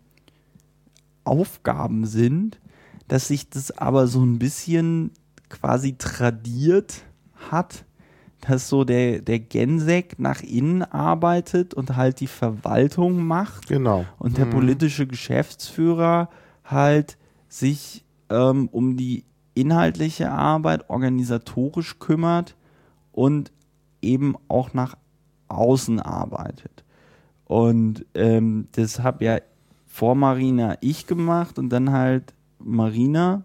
Aufgaben sind, dass sich das aber so ein bisschen quasi tradiert hat, dass so der, der Gensek nach innen arbeitet und halt die Verwaltung macht Genau. und der politische Geschäftsführer halt sich ähm, um die inhaltliche Arbeit organisatorisch kümmert und eben auch nach außen arbeitet. Und ähm, das habe ja vor Marina ich gemacht und dann halt Marina.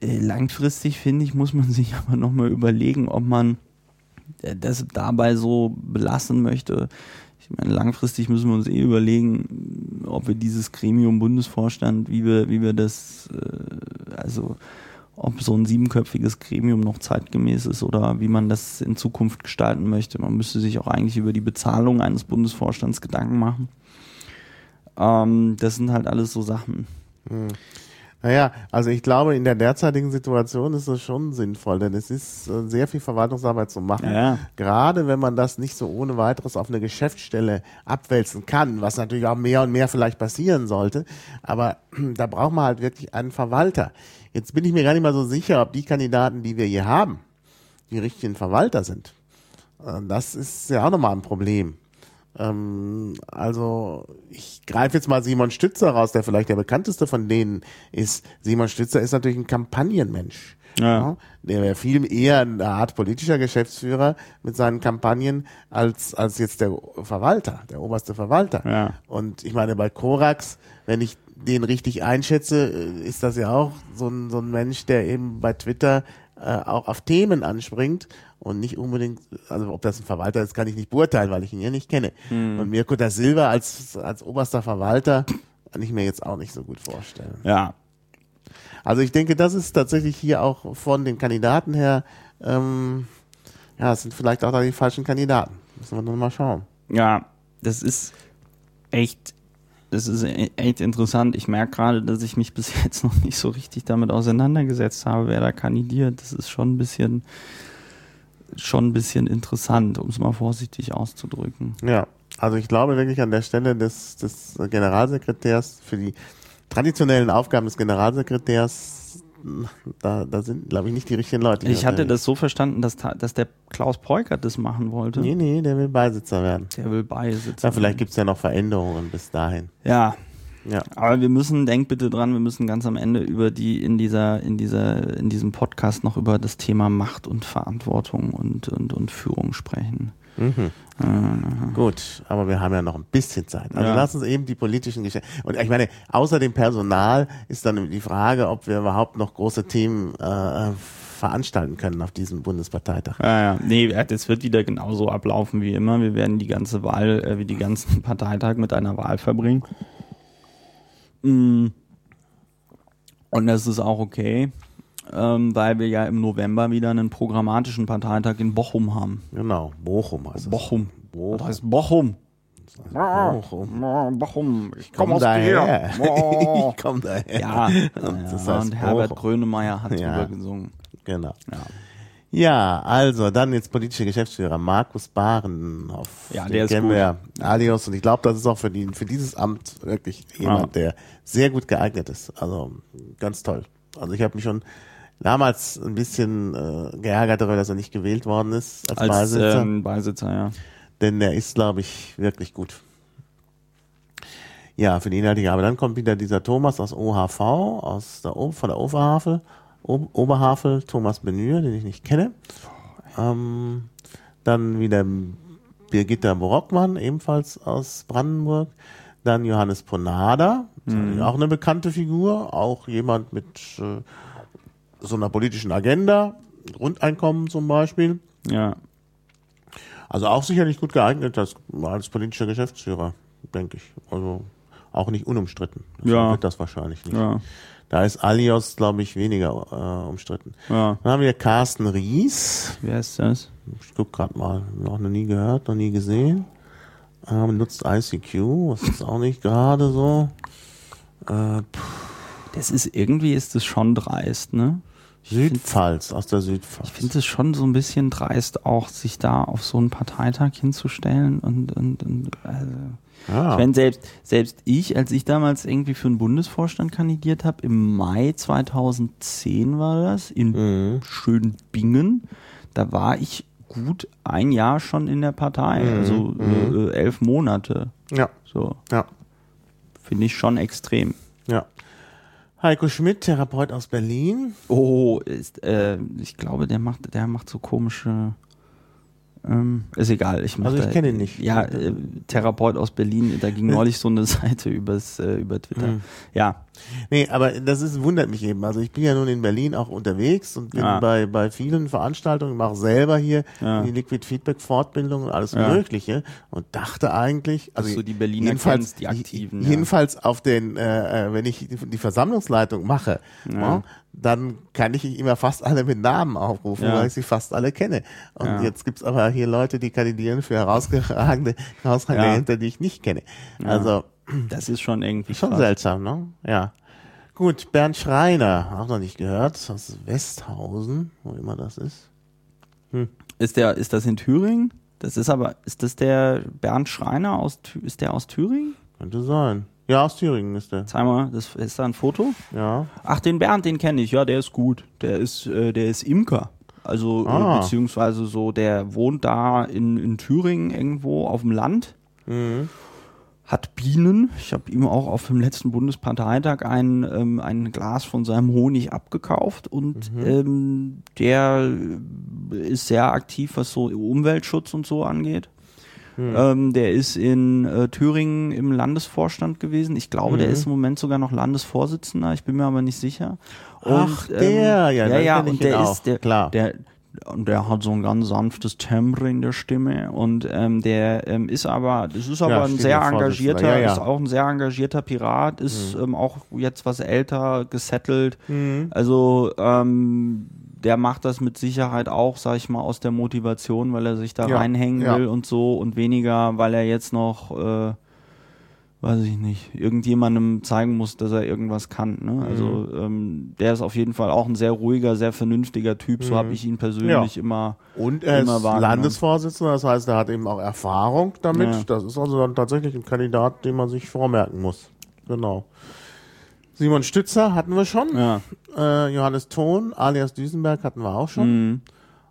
Äh, langfristig finde ich, muss man sich aber nochmal überlegen, ob man äh, das dabei so belassen möchte. Ich meine, langfristig müssen wir uns eh überlegen, ob wir dieses Gremium Bundesvorstand, wie wir, wie wir das, äh, also ob so ein siebenköpfiges Gremium noch zeitgemäß ist oder wie man das in Zukunft gestalten möchte. Man müsste sich auch eigentlich über die Bezahlung eines Bundesvorstands Gedanken machen. Ähm, das sind halt alles so Sachen. Naja, also ich glaube, in der derzeitigen Situation ist es schon sinnvoll, denn es ist äh, sehr viel Verwaltungsarbeit zu machen. Ja. Gerade wenn man das nicht so ohne weiteres auf eine Geschäftsstelle abwälzen kann, was natürlich auch mehr und mehr vielleicht passieren sollte. Aber da braucht man halt wirklich einen Verwalter. Jetzt bin ich mir gar nicht mal so sicher, ob die Kandidaten, die wir hier haben, die richtigen Verwalter sind. Äh, Das ist ja auch nochmal ein Problem. Ähm, also ich greife jetzt mal Simon Stützer raus, der vielleicht der bekannteste von denen ist. Simon Stützer ist natürlich ein Kampagnenmensch. Ja. Der wäre viel eher eine Art politischer Geschäftsführer mit seinen Kampagnen als, als jetzt der Verwalter, der oberste Verwalter. Ja. Und ich meine, bei Korax, wenn ich den richtig einschätze, äh, ist das ja auch so ein, so ein Mensch, der eben bei Twitter äh, auch auf Themen anspringt und nicht unbedingt, also ob das ein Verwalter ist, kann ich nicht beurteilen, weil ich ihn ja nicht kenne. Und Mirko da Silva als, als oberster Verwalter kann ich mir jetzt auch nicht so gut vorstellen. Ja, Also ich denke, das ist tatsächlich hier auch von den Kandidaten her, ähm, ja, es sind vielleicht auch da die falschen Kandidaten. Müssen wir dann mal schauen. Ja, das ist echt, das ist e- echt interessant. Ich merke gerade, dass ich mich bis jetzt noch nicht so richtig damit auseinandergesetzt habe, wer da kandidiert. Das ist schon ein bisschen, schon ein bisschen interessant, um es mal vorsichtig auszudrücken. Ja, also ich glaube wirklich an der Stelle des, des Generalsekretärs für die traditionellen Aufgaben des Generalsekretärs, da, da sind, glaube ich, nicht die richtigen Leute. Ich hatte das so verstanden, dass, dass der Klaus Peukert das machen wollte. Nee, nee, der will Beisitzer werden. Der will beisitzen. Ja, vielleicht gibt's ja noch Veränderungen bis dahin. Ja, Ja. aber wir müssen, denk bitte dran, wir müssen ganz am Ende über die, in dieser, in dieser, in diesem Podcast noch über das Thema Macht und Verantwortung und, und, und Führung sprechen. Mhm. Gut, aber wir haben ja noch ein bisschen Zeit. Also Ja. lass uns eben die politischen Geschäfte. Und ich meine, außer dem Personal ist dann die Frage, ob wir überhaupt noch große Themen äh, veranstalten können auf diesem Bundesparteitag. Ja, ja. Nee, äh, das wird wieder genauso ablaufen wie immer. Wir werden die ganze Wahl, äh, wie die ganzen Parteitag mit einer Wahl verbringen. Mm. Und das ist auch okay, ähm, weil wir ja im November wieder einen programmatischen Parteitag in Bochum haben. Genau, Bochum heißt es. Bochum. Bochum. Das heißt Bochum. Bochum. Ah, Bochum. Ich Komm komme aus daher. Oh. ich komm daher. Ja, Und ja, das heißt und Herbert Bochum. Grönemeyer hat Ja. drüber gesungen. Genau. Ja. Ja, also dann jetzt politische Geschäftsführer Markus Barenhoff. Ja, Den der ist kennen gut. wir ja. Alios und ich glaube, das ist auch für, die, für dieses Amt wirklich jemand, der sehr gut geeignet ist. Also ganz toll. Also ich habe mich schon damals ein bisschen äh, geärgert darüber, dass er nicht gewählt worden ist als, Als Beisitzer, ähm, Beisitzer, ja. denn der ist, glaube ich, wirklich gut. Ja, für die inhaltliche Aber dann kommt wieder dieser Thomas aus OHV, aus der, O- von der Oberhavel, O- Oberhavel, Thomas Benür, den ich nicht kenne. Ähm, dann wieder Birgitta Brockmann, ebenfalls aus Brandenburg. Dann Johannes Ponada, auch eine bekannte Figur, auch jemand mit äh, so einer politischen Agenda, Grundeinkommen zum Beispiel. Ja. Also auch sicherlich gut geeignet als, als politischer Geschäftsführer, denke ich. Also auch nicht unumstritten. Deshalb Ja. wird das wahrscheinlich nicht. Ja. Da ist Alios, glaube ich, weniger äh, umstritten. Ja. Dann haben wir Carsten Ries. Wer ist das? Ich guck gerade mal, noch nie gehört, noch nie gesehen. Ähm, nutzt ICQ, was ist auch nicht gerade so. Äh, Das ist irgendwie ist es schon dreist, ne? Südpfalz, aus der Südpfalz. Ich finde es schon so ein bisschen dreist, auch sich da auf so einen Parteitag hinzustellen und, und, und also ja. Ich meine, selbst, selbst ich, als ich damals irgendwie für den Bundesvorstand kandidiert habe, im Mai 2010 war das, in Mhm. Schönbingen, da war ich gut ein Jahr schon in der Partei, Mhm. also äh, elf Monate. ja, So, ja, finde ich schon extrem. ja. Heiko Schmidt, Therapeut aus Berlin. Oh, ist, äh, ich glaube, der macht, der macht so komische. Ähm, ist egal, ich Also ich kenne ihn nicht. Ja, äh, Therapeut aus Berlin, da ging neulich so eine Seite übers, äh, über Twitter. Mhm. Ja, Nee, aber das ist, wundert mich eben. Also ich bin ja nun in Berlin auch unterwegs und bin Ja. bei, bei vielen Veranstaltungen, mache selber hier Ja. die Liquid Feedback Fortbildung und alles Ja. Mögliche und dachte eigentlich, also du die Berliner jedenfalls, kennst, die Aktiven, jedenfalls auf den, äh, äh, wenn ich die, Versammlungsleitung mache, ja, dann kann ich immer fast alle mit Namen aufrufen, weil ich sie fast alle kenne. Und jetzt gibt's aber hier Leute, die kandidieren für herausragende, herausragende. Ämter, die ich nicht kenne. Also das ist schon irgendwie Schon krass. seltsam, ne? Ja. Gut, Bernd Schreiner, auch noch nicht gehört, aus Westhausen, wo immer das ist. Ist der, ist das in Thüringen? Das ist aber, ist das der Bernd Schreiner aus, ist der aus Thüringen? Könnte sein. Ja, aus Thüringen ist der. Zeig mal, das ist da ein Foto? Ja. Ach, den Bernd, den kenne ich, ja, der ist gut. Der ist, äh, der ist Imker. Also, Ah. äh, beziehungsweise so, der wohnt da in, in Thüringen irgendwo auf dem Land, Mhm. Hat Bienen. Ich habe ihm auch auf dem letzten Bundesparteitag ein, ähm, ein Glas von seinem Honig abgekauft und ähm, der äh, ist sehr aktiv, was so Umweltschutz und so angeht. Ähm, der ist in äh, Thüringen im Landesvorstand gewesen. Ich glaube, der ist im Moment sogar noch Landesvorsitzender. Ich bin mir aber nicht sicher. Ach, der, ja, ja, ja, ich und der auch. ist der, Klar. der und der hat so ein ganz sanftes Timbre in der Stimme und ähm, der ähm, ist aber, das ist aber Ja, ein sehr engagierter, Ja, ja. ist auch ein sehr engagierter Pirat, ist ähm, auch jetzt was älter, gesettelt. Mhm. Also ähm, der macht das mit Sicherheit auch, sag ich mal, aus der Motivation, weil er sich da reinhängen will und so und weniger, weil er jetzt noch, äh, weiß ich nicht, irgendjemandem zeigen muss, dass er irgendwas kann. Ne? Mhm. Also ähm, der ist auf jeden Fall auch ein sehr ruhiger, sehr vernünftiger Typ. So habe ich ihn persönlich Mhm. Ja. immer. Und er Immer ist. Landesvorsitzender, das heißt, er hat eben auch Erfahrung damit. Ja. Das ist also dann tatsächlich ein Kandidat, den man sich vormerken muss. Genau. Simon Stützer hatten wir schon. Ja. Äh, Johannes Thon, alias Düsenberg hatten wir auch schon. Mhm.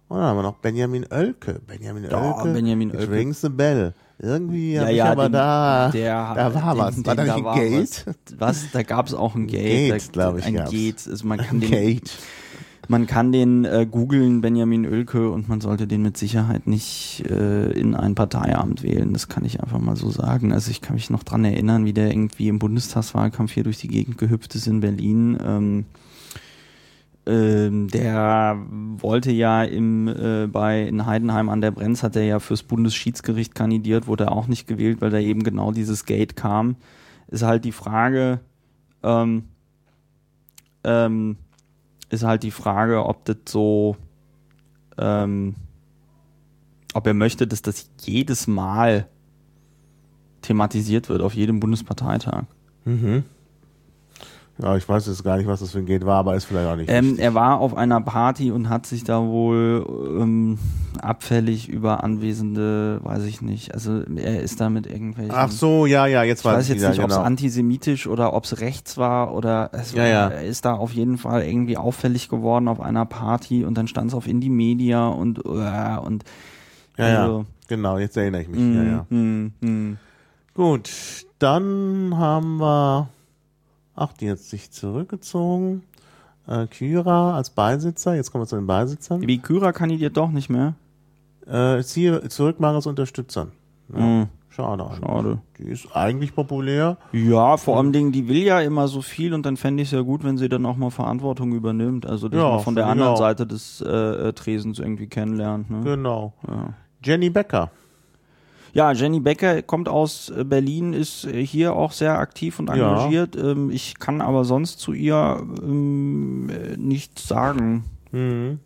Und dann haben wir noch Benjamin Oelke. Benjamin Ja, Oelke. Benjamin Oelke. Rings the bell. Irgendwie Ja, ja, aber den- da, der, da war den- was. War den- da nicht ein Gate? Was, was? Da gab es auch ein Gate. Gate, da, glaub ich, Ein gab's. Gate. Also man kann Ein den, Gate. Man kann den äh, googeln, Benjamin Oelke, und man sollte den mit Sicherheit nicht äh, in ein Parteiamt wählen. Das kann ich einfach mal so sagen. Also ich kann mich noch dran erinnern, wie der irgendwie im Bundestagswahlkampf hier durch die Gegend gehüpft ist in Berlin. Ähm, ähm, der wollte ja im, äh, bei in Heidenheim an der Brenz hat er ja fürs Bundesschiedsgericht kandidiert, wurde auch nicht gewählt, weil da eben genau dieses Gate kam. Ist halt die Frage, ähm, ähm, ist halt die Frage, ob das so, ähm, ob er möchte, dass das jedes Mal thematisiert wird auf jedem Bundesparteitag. Mhm. Ja, ich weiß jetzt gar nicht, was das für ein Gate war, aber ist vielleicht auch nicht. Ähm, er war auf einer Party und hat sich da wohl ähm, abfällig über Anwesende, weiß ich nicht. Also er ist da mit irgendwelchen. Ach so, ja, ja, jetzt Ich weiß weiß jetzt wieder, nicht, ob es genau. antisemitisch oder ob es rechts war oder es Ja, war, ja. er ist da auf jeden Fall irgendwie auffällig geworden auf einer Party und dann stand es auf Indie Media und äh, und Ja, ja, also, genau, jetzt erinnere ich mich. mm, Ja, ja. mm, mm. Gut, dann haben wir, ach, die hat sich zurückgezogen. Äh, Kyra als Beisitzer, jetzt kommen wir zu den Beisitzern. Wie Kyra kandidiert doch nicht mehr. Äh, ziehe zurück Mares Unterstützern. Ja, Mm, Schade. eigentlich. schade. Die ist eigentlich populär. Ja, vor allem Dingen, die will ja immer so viel und dann fände ich es ja gut, wenn sie dann auch mal Verantwortung übernimmt. Also dass Ja, man von der ich anderen. Seite des äh, äh, Tresens irgendwie kennenlernt. Ne? Genau. Ja. Jenny Becker. Ja, Jenny Becker kommt aus äh, Berlin, ist äh, hier auch sehr aktiv und Ja. engagiert. Ähm, ich kann aber sonst zu ihr ähm, äh, nichts sagen. Mhm.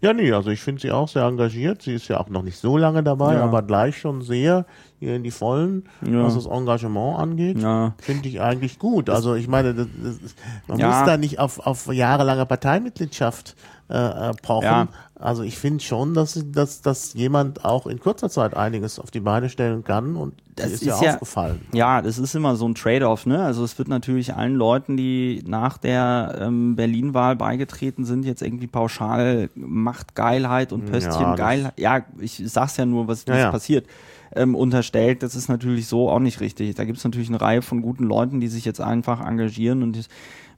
Ja, nee, also ich finde sie auch sehr engagiert. Sie ist ja auch noch nicht so lange dabei, Ja. aber gleich schon sehr hier in die Vollen, Ja. was das Engagement angeht. Ja. Finde ich eigentlich gut. Also ich meine, das, das man Ja. muss da nicht auf, auf jahrelange Parteimitgliedschaft äh, äh. Ja. Also ich finde schon, dass, dass, dass jemand auch in kurzer Zeit einiges auf die Beine stellen kann und das ist, ja ja- aufgefallen. Ja, das ist immer so ein Trade-off, ne? Also es wird natürlich allen Leuten, die nach der ähm, Berlin-Wahl beigetreten sind, jetzt irgendwie pauschal Machtgeilheit und Ja, Pöstchengeilheit. Ja, ich sag's ja nur, was, Ja, ja. passiert. Ähm, unterstellt, das ist natürlich so auch nicht richtig. Da gibt's natürlich eine Reihe von guten Leuten, die sich jetzt einfach engagieren und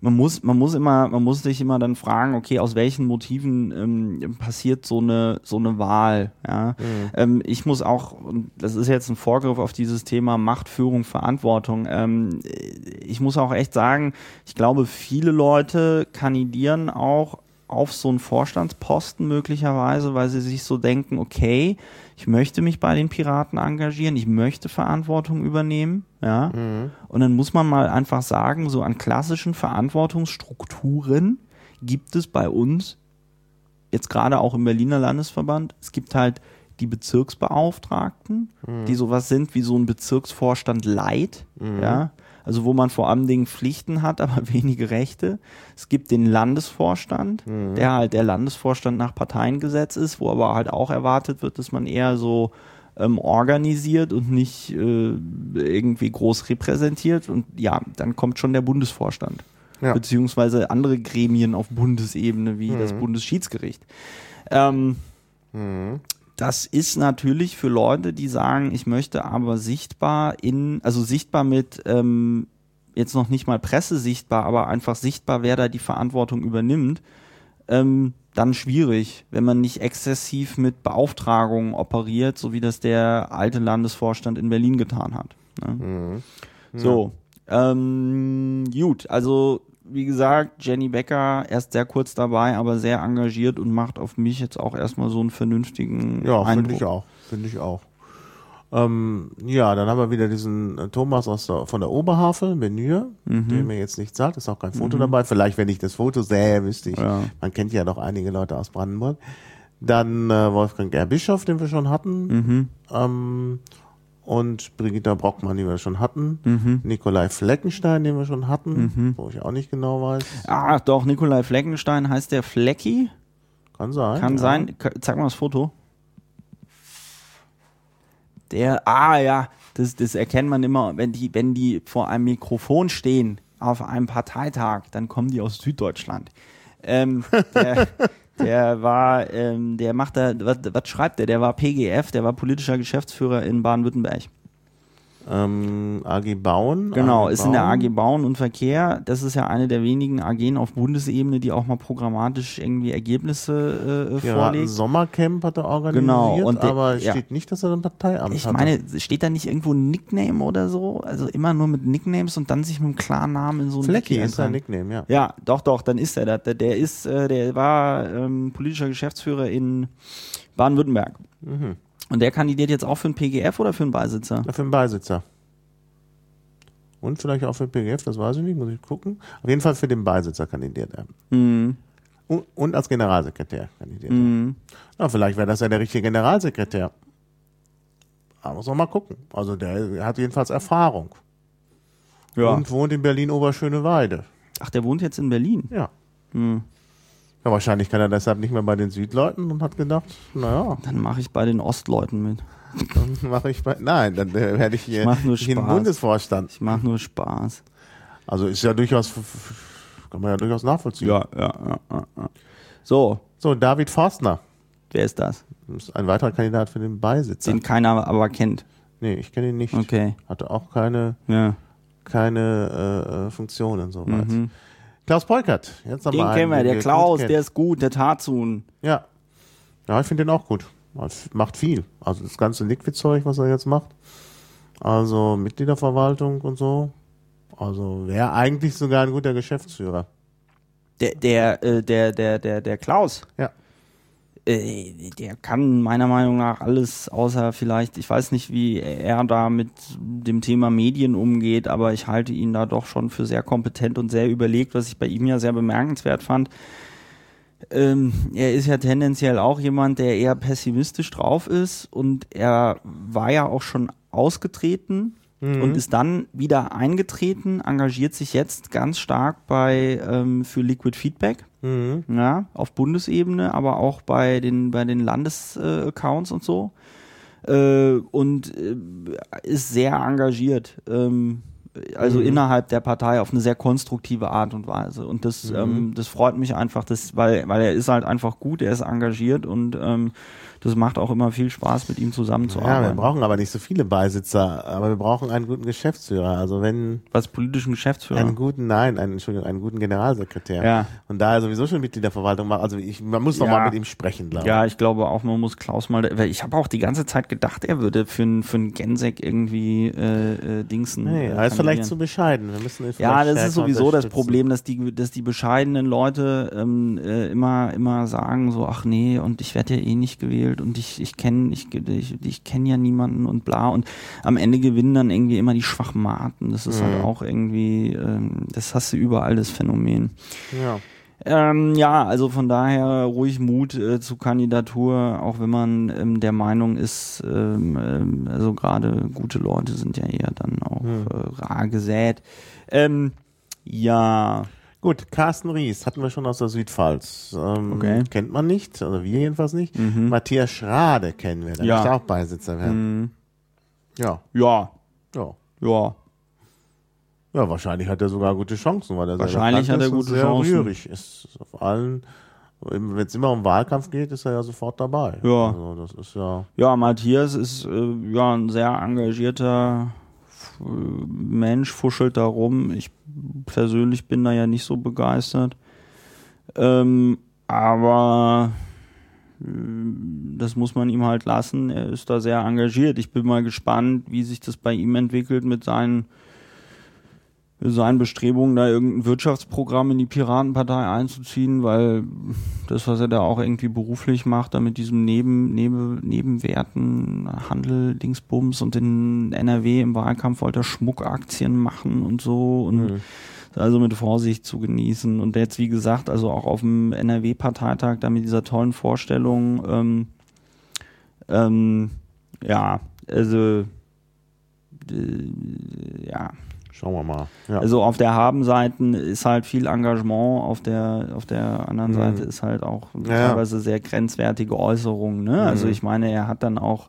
man muss, man muss immer, man muss sich immer dann fragen, okay, aus welchen Motiven ähm, passiert so eine so eine Wahl? Ja, ähm, ich muss auch, und das ist jetzt ein Vorgriff auf dieses Thema Macht, Führung, Verantwortung. Ähm, ich muss auch echt sagen, ich glaube, viele Leute kandidieren auch auf so einen Vorstandsposten möglicherweise, weil sie sich so denken, okay, ich möchte mich bei den Piraten engagieren, ich möchte Verantwortung übernehmen, ja. Und dann muss man mal einfach sagen, so an klassischen Verantwortungsstrukturen gibt es bei uns, jetzt gerade auch im Berliner Landesverband, es gibt halt die Bezirksbeauftragten, die sowas sind wie so ein Bezirksvorstand Light, ja. Also wo man vor allem Dingen Pflichten hat, aber wenige Rechte. Es gibt den Landesvorstand, der halt der Landesvorstand nach Parteiengesetz ist, wo aber halt auch erwartet wird, dass man eher so ähm, organisiert und nicht äh, irgendwie groß repräsentiert. Und ja, dann kommt schon der Bundesvorstand. Ja. Beziehungsweise andere Gremien auf Bundesebene wie das Bundesschiedsgericht. Ähm, das ist natürlich für Leute, die sagen, ich möchte aber sichtbar in, also sichtbar mit ähm, jetzt noch nicht mal Presse sichtbar, aber einfach sichtbar, wer da die Verantwortung übernimmt, ähm, dann schwierig, wenn man nicht exzessiv mit Beauftragungen operiert, so wie das der alte Landesvorstand in Berlin getan hat. Ne? So, ähm, gut, also wie gesagt, Jenny Becker erst sehr kurz dabei, aber sehr engagiert und macht auf mich jetzt auch erstmal so einen vernünftigen Ja, finde Eindruck. ich auch. Finde ich auch. Ähm, ja, dann haben wir wieder diesen äh, Thomas aus der, von der Oberhavel, Menür, Mhm. der mir jetzt nichts sagt, ist auch kein Foto dabei. Vielleicht, wenn ich das Foto sähe, wüsste ich. Ja. Man kennt ja noch einige Leute aus Brandenburg. Dann äh, Wolfgang R. Bischof, den wir schon hatten. Mhm. Ähm, und Brigitta Brockmann, die wir schon hatten. Mhm. Nikolai Fleckenstein, den wir schon hatten, wo ich auch nicht genau weiß. Ah, doch, Nikolai Fleckenstein heißt der Flecki. Kann sein. Kann ja. sein. Zeig mal das Foto. Der, ah ja, das, das erkennt man immer, wenn die, wenn die vor einem Mikrofon stehen auf einem Parteitag, dann kommen die aus Süddeutschland. Ähm, der, der war, ähm, der macht da, was, was schreibt der? Der war PGF, der war politischer Geschäftsführer in Baden-Württemberg. Ähm, AG Bauen. Genau, ist in der Bauen. AG Bauen und Verkehr. Das ist ja eine der wenigen AGen auf Bundesebene, die auch mal programmatisch irgendwie Ergebnisse äh, Piraten vorlegt. Sommercamp hat er organisiert, Genau, und der- aber ja. steht nicht, dass er ein Parteiamt Ich hatte. meine, steht da nicht irgendwo ein Nickname oder so? Also immer nur mit Nicknames und dann sich mit einem klaren Namen in so ein Flecki Wiki ist sein. Nickname, ja. Ja, doch, doch, dann ist er das. Der, der ist, äh, der war ähm, politischer Geschäftsführer in Baden-Württemberg. Mhm. Und der kandidiert jetzt auch für einen PGF oder für einen Beisitzer? Ja, Für den Beisitzer. Und vielleicht auch für PGF, das weiß ich nicht, muss ich gucken. Auf jeden Fall für den Beisitzer kandidiert er. Mhm. Und, und als Generalsekretär kandidiert Mhm. er. Na, vielleicht wäre das ja der richtige Generalsekretär. Aber muss man mal gucken. Also der hat jedenfalls Erfahrung. Ja. Und wohnt in Berlin-Oberschöneweide. Ach, der wohnt jetzt in Berlin. Ja. Hm. Ja, wahrscheinlich kann er deshalb nicht mehr bei den Südleuten und hat gedacht, naja, Dann mache ich bei den Ostleuten mit. dann mache ich bei. Nein, dann äh, werde ich hier Ich mach nur Spaß. Bundesvorstand. Ich mache nur Spaß. Also ist ja durchaus, kann man ja durchaus nachvollziehen. Ja, ja, ja, ja, ja. So, So, David Forstner wer ist das? ist ein weiterer Kandidat für den Beisitzer. Den keiner aber kennt. nee, ich kenne ihn nicht. Okay. Hatte auch keine, Ja. keine äh, äh, Funktionen soweit. Mhm. Klaus Polkert, jetzt haben Den wir einen, kennen wir, der Klaus, der ist gut, der Tarzun. Ja. Ja, ich finde den auch gut. Macht viel. Also das ganze Liquid-Zeug, was er jetzt macht. Also Mitgliederverwaltung und so. Also wäre eigentlich sogar ein guter Geschäftsführer. Der, der, äh, der, der, der, der Klaus. Ja. Äh, der kann meiner Meinung nach alles, außer vielleicht, ich weiß nicht, wie er da mit dem Thema Medien umgeht, aber ich halte ihn da doch schon für sehr kompetent und sehr überlegt, was ich bei ihm ja sehr bemerkenswert fand. Ähm, er ist ja tendenziell auch jemand, der eher pessimistisch drauf ist und er war ja auch schon ausgetreten und ist dann wieder eingetreten, engagiert sich jetzt ganz stark bei ähm, für Liquid Feedback Mhm. ja, auf Bundesebene, aber auch bei den, bei den Landesaccounts äh, und so. Äh, und äh, ist sehr engagiert. Ähm, also innerhalb der Partei auf eine sehr konstruktive Art und Weise. Und das, ähm, das freut mich einfach, dass, weil, weil er ist halt einfach gut, er ist engagiert und ähm, das macht auch immer viel Spaß, mit ihm Ja, wir zusammenzuarbeiten. brauchen aber nicht so viele Beisitzer, aber wir brauchen einen guten Geschäftsführer. Also wenn Was politischen Geschäftsführer. einen guten, nein, einen, Entschuldigung, einen guten Generalsekretär. Ja. Und da er sowieso schon Mitglied der Verwaltung war, also ich, man muss noch Ja. mal mit ihm sprechen, glaube ich. Ja, ich glaube auch, man muss Klaus mal, weil ich habe auch die ganze Zeit gedacht, er würde für einen für einen Gensek irgendwie äh, äh, Dingsen. Nee, äh, er ist vielleicht zu bescheiden. Wir müssen Ja, das ist sowieso das. Problem, dass die, dass die bescheidenen Leute ähm, äh, immer, immer sagen so, ach nee, und ich werde ja eh nicht gewählt und ich, ich kenne ich, ich, ich kenn ja niemanden und bla und am Ende gewinnen dann irgendwie immer die schwachen Marten. Das ist halt auch irgendwie, ähm, das hast du überall das Phänomen. Ja. Ähm, ja, also von daher ruhig Mut äh, zur Kandidatur, auch wenn man ähm, der Meinung ist, ähm, ähm, also gerade gute Leute sind ja eher dann auch äh, rar gesät. Ähm, ja, Gut, Carsten Ries hatten wir schon aus der Südpfalz. Ähm, Okay. Kennt man nicht, also wir jedenfalls nicht. Matthias Schrade kennen wir, der Ja. auch Beisitzer werden. Ja, ja, ja. ja. Ja, wahrscheinlich hat er sogar gute Chancen, weil er Wahrscheinlich hat er gute sehr Chancen. rührig ist. Auf allen, wenn es immer um Wahlkampf geht, ist er ja sofort dabei. Ja. Also das ist ja, Ja, Matthias ist äh, ja ein sehr engagierter äh, Mensch, fuschelt da rum. Ich persönlich bin da ja nicht so begeistert. Ähm, aber äh, das muss man ihm halt lassen. Er ist da sehr engagiert. Ich bin mal gespannt, wie sich das bei ihm entwickelt mit seinen seinen Bestrebungen, da irgendein Wirtschaftsprogramm in die Piratenpartei einzuziehen, weil das, was er da auch irgendwie beruflich macht, da mit diesem Neben, Neben, Nebenwerten, Handel, Dingsbums und in NRW im Wahlkampf wollte er Schmuckaktien machen und so und also mit Vorsicht zu genießen. Und jetzt, wie gesagt, also auch auf dem NRW-Parteitag da mit dieser tollen Vorstellung, ähm, ähm, ja, also äh, ja, schauen wir mal. Ja. also auf der Habenseite ist halt viel Engagement, auf der auf der anderen Seite ist halt auch Ja. teilweise sehr grenzwertige Äußerungen. Ne? Also ich meine, er hat dann auch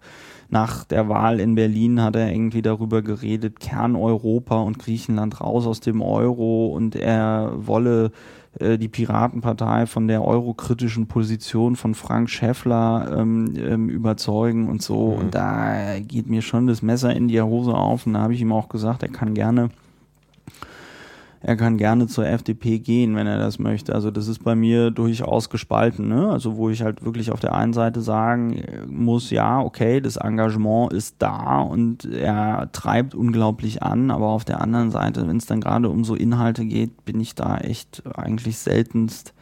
nach der Wahl in Berlin hat er irgendwie darüber geredet, Kerneuropa und Griechenland raus aus dem Euro und er wolle äh, die Piratenpartei von der eurokritischen Position von Frank Schäffler ähm, ähm, überzeugen und so. Und da geht mir schon das Messer in die Hose auf. Und da habe ich ihm auch gesagt, er kann gerne er kann gerne zur FDP gehen, wenn er das möchte. Also das ist bei mir durchaus gespalten. Ne? Also wo ich halt wirklich auf der einen Seite sagen äh, muss, ja, okay, das Engagement ist da und er treibt unglaublich an, aber auf der anderen Seite, wenn es dann gerade um so Inhalte geht, bin ich da echt eigentlich seltenst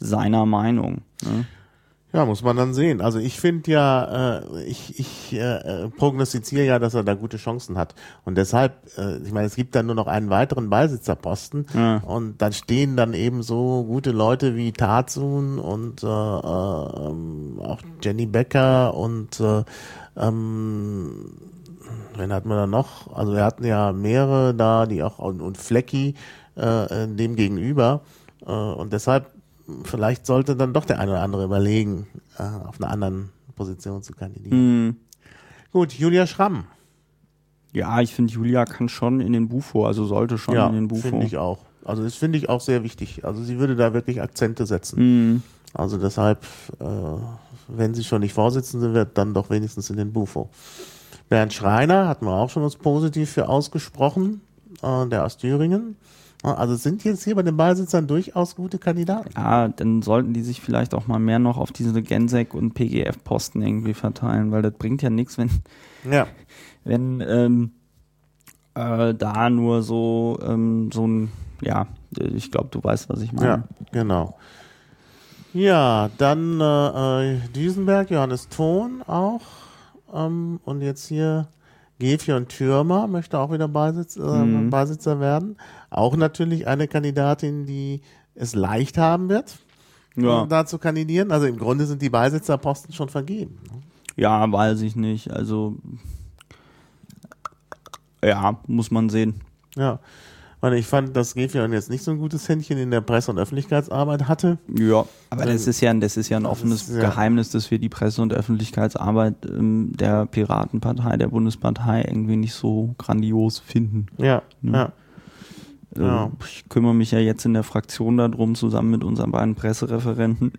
seiner Meinung. Ne? Ja, muss man dann sehen. Also ich finde ja, äh, ich, ich äh, prognostiziere ja, dass er da gute Chancen hat. Und deshalb, äh, ich meine, es gibt dann nur noch einen weiteren Beisitzerposten Ja. und dann stehen dann eben so gute Leute wie Tarzun und äh, äh, auch Jenny Becker und äh, ähm, wen hatten wir da noch? Also wir hatten ja mehrere da, die auch und, und Flecki, äh, dem gegenüber. Äh, und deshalb, vielleicht sollte dann doch der eine oder andere überlegen, äh, auf einer anderen Position zu kandidieren. Mhm. Gut, Julia Schramm. Ja, ich finde, Julia kann schon in den Bufo, also sollte schon ja, in den Bufo. finde ich auch. Also das finde ich auch sehr wichtig. Also sie würde da wirklich Akzente setzen. Mhm. Also deshalb, äh, wenn sie schon nicht Vorsitzende wird, dann doch wenigstens in den Bufo. Bernd Schreiner hatten wir auch schon was positiv für ausgesprochen, äh, der aus Thüringen. Also sind jetzt hier bei den Beisitzern durchaus gute Kandidaten. Ja, dann sollten die sich vielleicht auch mal mehr noch auf diese Gensek und PGF-Posten irgendwie verteilen, weil das bringt ja nichts, wenn, Ja. wenn ähm, äh, da nur so, ähm, so ein, ja, ich glaube, du weißt, was ich meine. Ja, genau. Ja, dann äh, äh, Duisenberg, Johannes Thon auch. Ähm, und jetzt hier Gefion Türmer möchte auch wieder Beisitz, äh, Mhm. Beisitzer werden. Auch natürlich eine Kandidatin, die es leicht haben wird, Ja. äh, da zu kandidieren. Also im Grunde sind die Beisitzerposten schon vergeben. Ja, weiß ich nicht. Also, ja, muss man sehen. Ja. Weil ich fand, dass Gefion jetzt nicht so ein gutes Händchen in der Presse- und Öffentlichkeitsarbeit hatte. Ja, aber das ist ja, das ist ja ein offenes ist, ja. Geheimnis, dass wir die Presse- und Öffentlichkeitsarbeit ähm, der Piratenpartei, der Bundespartei irgendwie nicht so grandios finden. Ja, Mhm. ja. Äh, Ja. Ich kümmere mich ja jetzt in der Fraktion darum, zusammen mit unseren beiden Pressereferenten.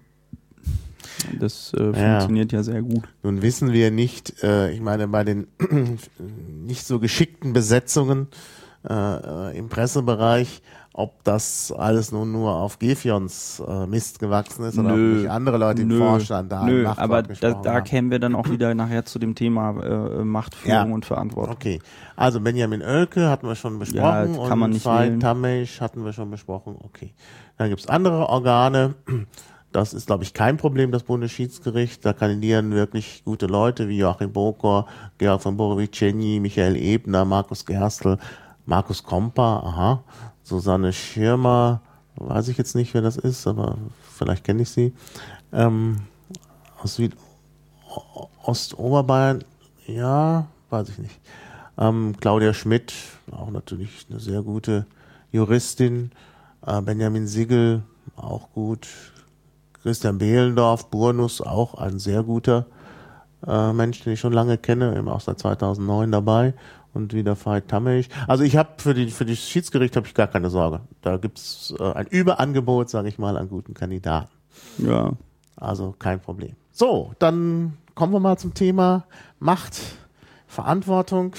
Das äh, Ja. funktioniert ja sehr gut. Nun wissen wir nicht, äh, ich meine, bei den nicht so geschickten Besetzungen äh, äh, im Pressebereich, ob das alles nun nur auf Gefions äh, Mist gewachsen ist oder Nö. ob nicht andere Leute im Nö. Vorstand da Nö, aber da, da kämen wir dann auch wieder nachher zu dem Thema äh, Machtführung Ja. und Verantwortung. Okay, also Benjamin Oelke hatten wir schon besprochen Ja, kann man nicht wählen. Tamesch hatten wir schon besprochen. Okay, dann gibt's andere Organe. Das ist, glaube ich, kein Problem, das Bundesschiedsgericht. Da kandidieren wirklich gute Leute wie Joachim Bokor, Georg von Borovicenni, Michael Ebner, Markus Gerstl, Markus Kompa, aha, Susanne Schirmer, weiß ich jetzt nicht, wer das ist, aber vielleicht kenne ich sie. Ähm, aus Süd Ostoberbayern, ja, weiß ich nicht. Ähm, Claudia Schmidt, auch natürlich eine sehr gute Juristin. Äh, Benjamin Siegel, auch gut. Christian Behlendorf, Burnus, auch ein sehr guter äh, Mensch, den ich schon lange kenne, eben auch seit 2009 dabei. Und wieder Veit Tammich. Also ich habe für die für das Schiedsgericht habe ich gar keine Sorge. Da gibt's äh, ein Überangebot, sage ich mal, an guten Kandidaten. Ja. Also kein Problem. So, dann kommen wir mal zum Thema Macht, Verantwortung.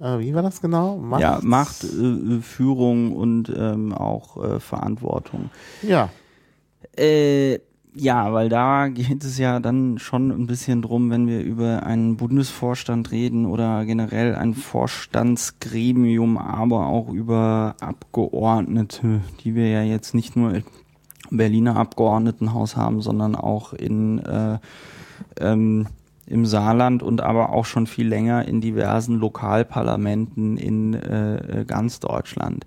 Äh, wie war das genau? Macht, Ja, Macht, äh, Führung und ähm, auch äh, Verantwortung. Ja, Äh, ja, weil da geht es ja dann schon ein bisschen drum, wenn wir über einen Bundesvorstand reden oder generell ein Vorstandsgremium, aber auch über Abgeordnete, die wir ja jetzt nicht nur im Berliner Abgeordnetenhaus haben, sondern auch in äh, ähm, im Saarland und aber auch schon viel länger in diversen Lokalparlamenten in äh, äh, ganz Deutschland.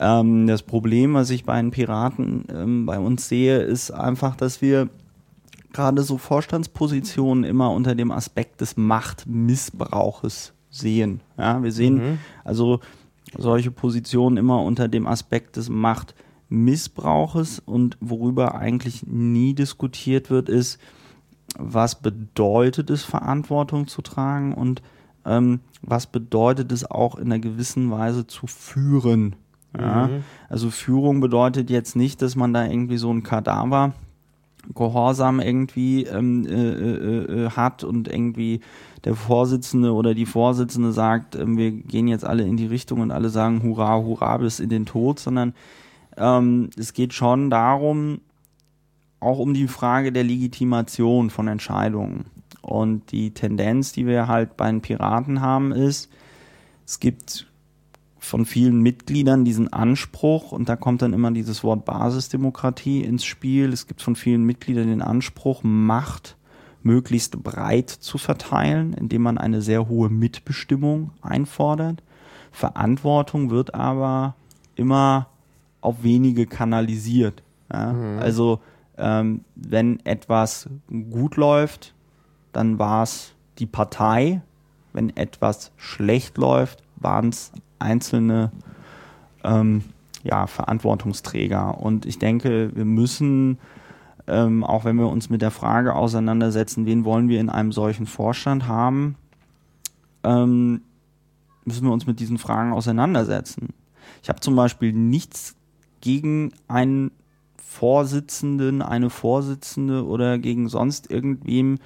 Ähm, das Problem, was ich bei den Piraten ähm, bei uns sehe, ist einfach, dass wir gerade so Vorstandspositionen immer unter dem Aspekt des Machtmissbrauches sehen. Ja, wir sehen also solche Positionen immer unter dem Aspekt des Machtmissbrauches und worüber eigentlich nie diskutiert wird, ist, was bedeutet es, Verantwortung zu tragen und ähm, was bedeutet es auch in einer gewissen Weise zu führen. Ja? Also Führung bedeutet jetzt nicht, dass man da irgendwie so ein Kadaver Gehorsam irgendwie ähm, äh, äh, äh, hat und irgendwie der Vorsitzende oder die Vorsitzende sagt, ähm, wir gehen jetzt alle in die Richtung und alle sagen Hurra, Hurra bis in den Tod, sondern ähm, es geht schon darum, auch um die Frage der Legitimation von Entscheidungen. Und die Tendenz, die wir halt bei den Piraten haben, ist, es gibt von vielen Mitgliedern diesen Anspruch, und da kommt dann immer dieses Wort Basisdemokratie ins Spiel. Es gibt von vielen Mitgliedern den Anspruch, Macht möglichst breit zu verteilen, indem man eine sehr hohe Mitbestimmung einfordert. Verantwortung wird aber immer auf wenige kanalisiert. Ja? Also ähm, wenn etwas gut läuft, dann war es die Partei. Wenn etwas schlecht läuft, waren es einzelne ähm, ja, Verantwortungsträger. Und ich denke, wir müssen, ähm, auch wenn wir uns mit der Frage auseinandersetzen, wen wollen wir in einem solchen Vorstand haben, ähm, müssen wir uns mit diesen Fragen auseinandersetzen. Ich habe zum Beispiel nichts gegen einen Vorsitzenden, eine Vorsitzende oder gegen sonst irgendwem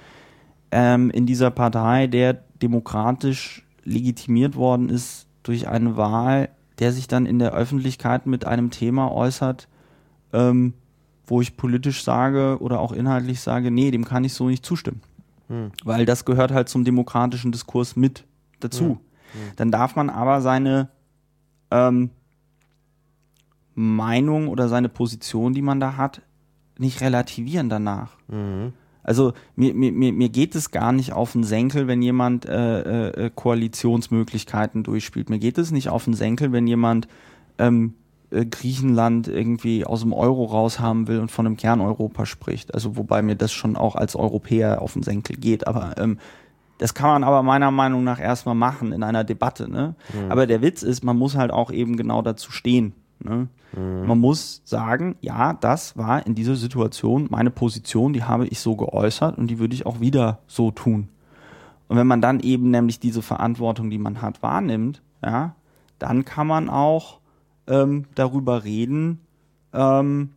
ähm, in dieser Partei, der demokratisch legitimiert worden ist durch eine Wahl, der sich dann in der Öffentlichkeit mit einem Thema äußert, ähm, wo ich politisch sage oder auch inhaltlich sage, nee, dem kann ich so nicht zustimmen. Hm. Weil das gehört halt zum demokratischen Diskurs mit dazu. Hm. Hm. Dann darf man aber seine ähm, Meinung oder seine Position, die man da hat, nicht relativieren danach. Mhm. Also mir, mir, mir geht es gar nicht auf den Senkel, wenn jemand äh, äh, Koalitionsmöglichkeiten durchspielt. Mir geht es nicht auf den Senkel, wenn jemand ähm, äh, Griechenland irgendwie aus dem Euro raushaben will und von einem Kerneuropa spricht. Also wobei mir das schon auch als Europäer auf den Senkel geht. Aber ähm, das kann man aber meiner Meinung nach erstmal machen in einer Debatte. Ne? Mhm. Aber der Witz ist, man muss halt auch eben genau dazu stehen. Ne? Mhm. Man muss sagen, ja, das war in dieser Situation meine Position, die habe ich so geäußert und die würde ich auch wieder so tun. Und wenn man dann eben nämlich diese Verantwortung, die man hat, wahrnimmt, ja, dann kann man auch ähm, darüber reden, ähm,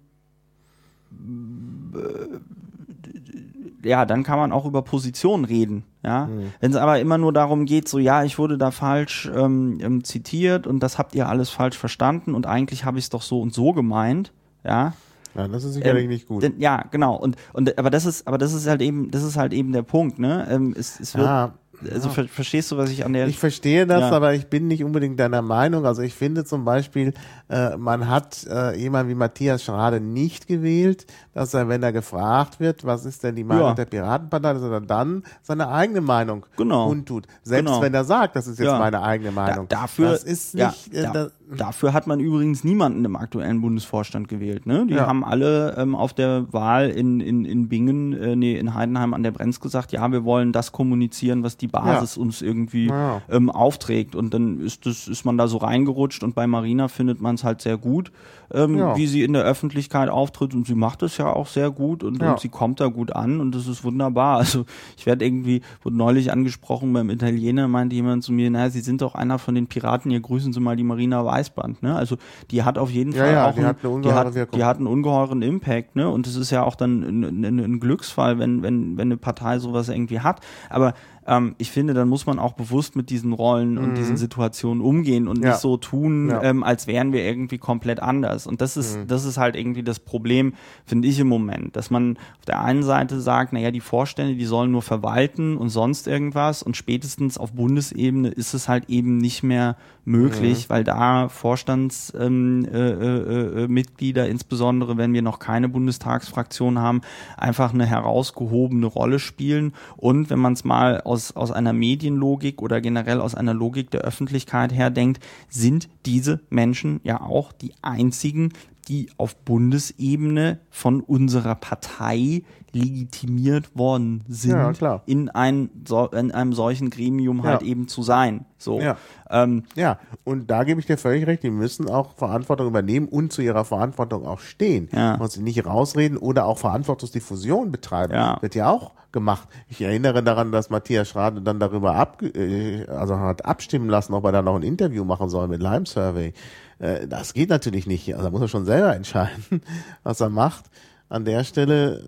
ja, dann kann man auch über Positionen reden. Ja, mhm. wenn es aber immer nur darum geht, so ja, ich wurde da falsch ähm, ähm zitiert und das habt ihr alles falsch verstanden und eigentlich habe ich es doch so und so gemeint. Ja, ja, das ist sicherlich ähm, nicht gut. Denn, ja, genau. Und, und aber das ist, aber das ist halt eben, das ist halt eben der Punkt, ne? Ähm, es, es wird, ja, also ja. ver verstehst du, was ich an der. Ich verstehe das, ja. aber ich bin nicht unbedingt deiner Meinung. Also ich finde zum Beispiel, äh, man hat äh, jemand wie Matthias Schrade nicht gewählt, dass er, wenn er gefragt wird, was ist denn die Meinung ja. der Piratenpartei, dass er dann seine eigene Meinung genau. kundtut. Selbst genau. wenn er sagt, das ist jetzt meine eigene Meinung. Da, dafür, das ist nicht, äh, da, dafür hat man übrigens niemanden im aktuellen Bundesvorstand gewählt. Ne? Die haben alle ähm, auf der Wahl in, in, in Bingen, äh, nee, in Heidenheim an der Brenz gesagt, ja, wir wollen das kommunizieren, was die Basis ja. uns irgendwie ja. ähm, aufträgt. Und dann ist, das, ist man da so reingerutscht und bei Marina findet man es halt sehr gut, ähm, ja. wie sie in der Öffentlichkeit auftritt und sie macht es ja auch sehr gut und, und sie kommt da gut an und das ist wunderbar. Also ich werde irgendwie, wurde neulich angesprochen beim Italiener, meinte jemand zu mir, naja, Sie sind doch einer von den Piraten, hier grüßen Sie mal die Marina Weißband. Ne? Also die hat auf jeden Fall auch die, ein, hat die, hat, die hat einen ungeheuren Impact, ne? Und es ist ja auch dann ein, ein, ein Glücksfall, wenn, wenn, wenn eine Partei sowas irgendwie hat. Aber ähm, ich finde, dann muss man auch bewusst mit diesen Rollen und mhm. diesen Situationen umgehen und ja. nicht so tun, ja. ähm, als wären wir irgendwie komplett anders. Und das ist, mhm. das ist halt irgendwie das Problem, finde ich im Moment, dass man auf der einen Seite sagt, naja, die Vorstände, die sollen nur verwalten und sonst irgendwas und spätestens auf Bundesebene ist es halt eben nicht mehr möglich, mhm. weil da Vorstandsmitglieder, äh, äh, äh, insbesondere wenn wir noch keine Bundestagsfraktion haben, einfach eine herausgehobene Rolle spielen. Und wenn man es mal aus, aus einer Medienlogik oder generell aus einer Logik der Öffentlichkeit her denkt, sind diese Menschen ja auch die einzigen, die auf Bundesebene von unserer Partei legitimiert worden sind, ja, in, ein, so, in einem solchen Gremium halt ja. eben zu sein. So. Ja. Ähm, ja, und da gebe ich dir völlig recht, die müssen auch Verantwortung übernehmen und zu ihrer Verantwortung auch stehen. Ja. Und sie nicht rausreden oder auch Verantwortungsdiffusion betreiben. Ja. Wird ja auch gemacht. Ich erinnere daran, dass Matthias Schrade dann darüber ab, äh, also hat abstimmen lassen, ob er da noch ein Interview machen soll mit Lime Survey. Äh, das geht natürlich nicht. Also da muss er schon selber entscheiden, was er macht an der Stelle,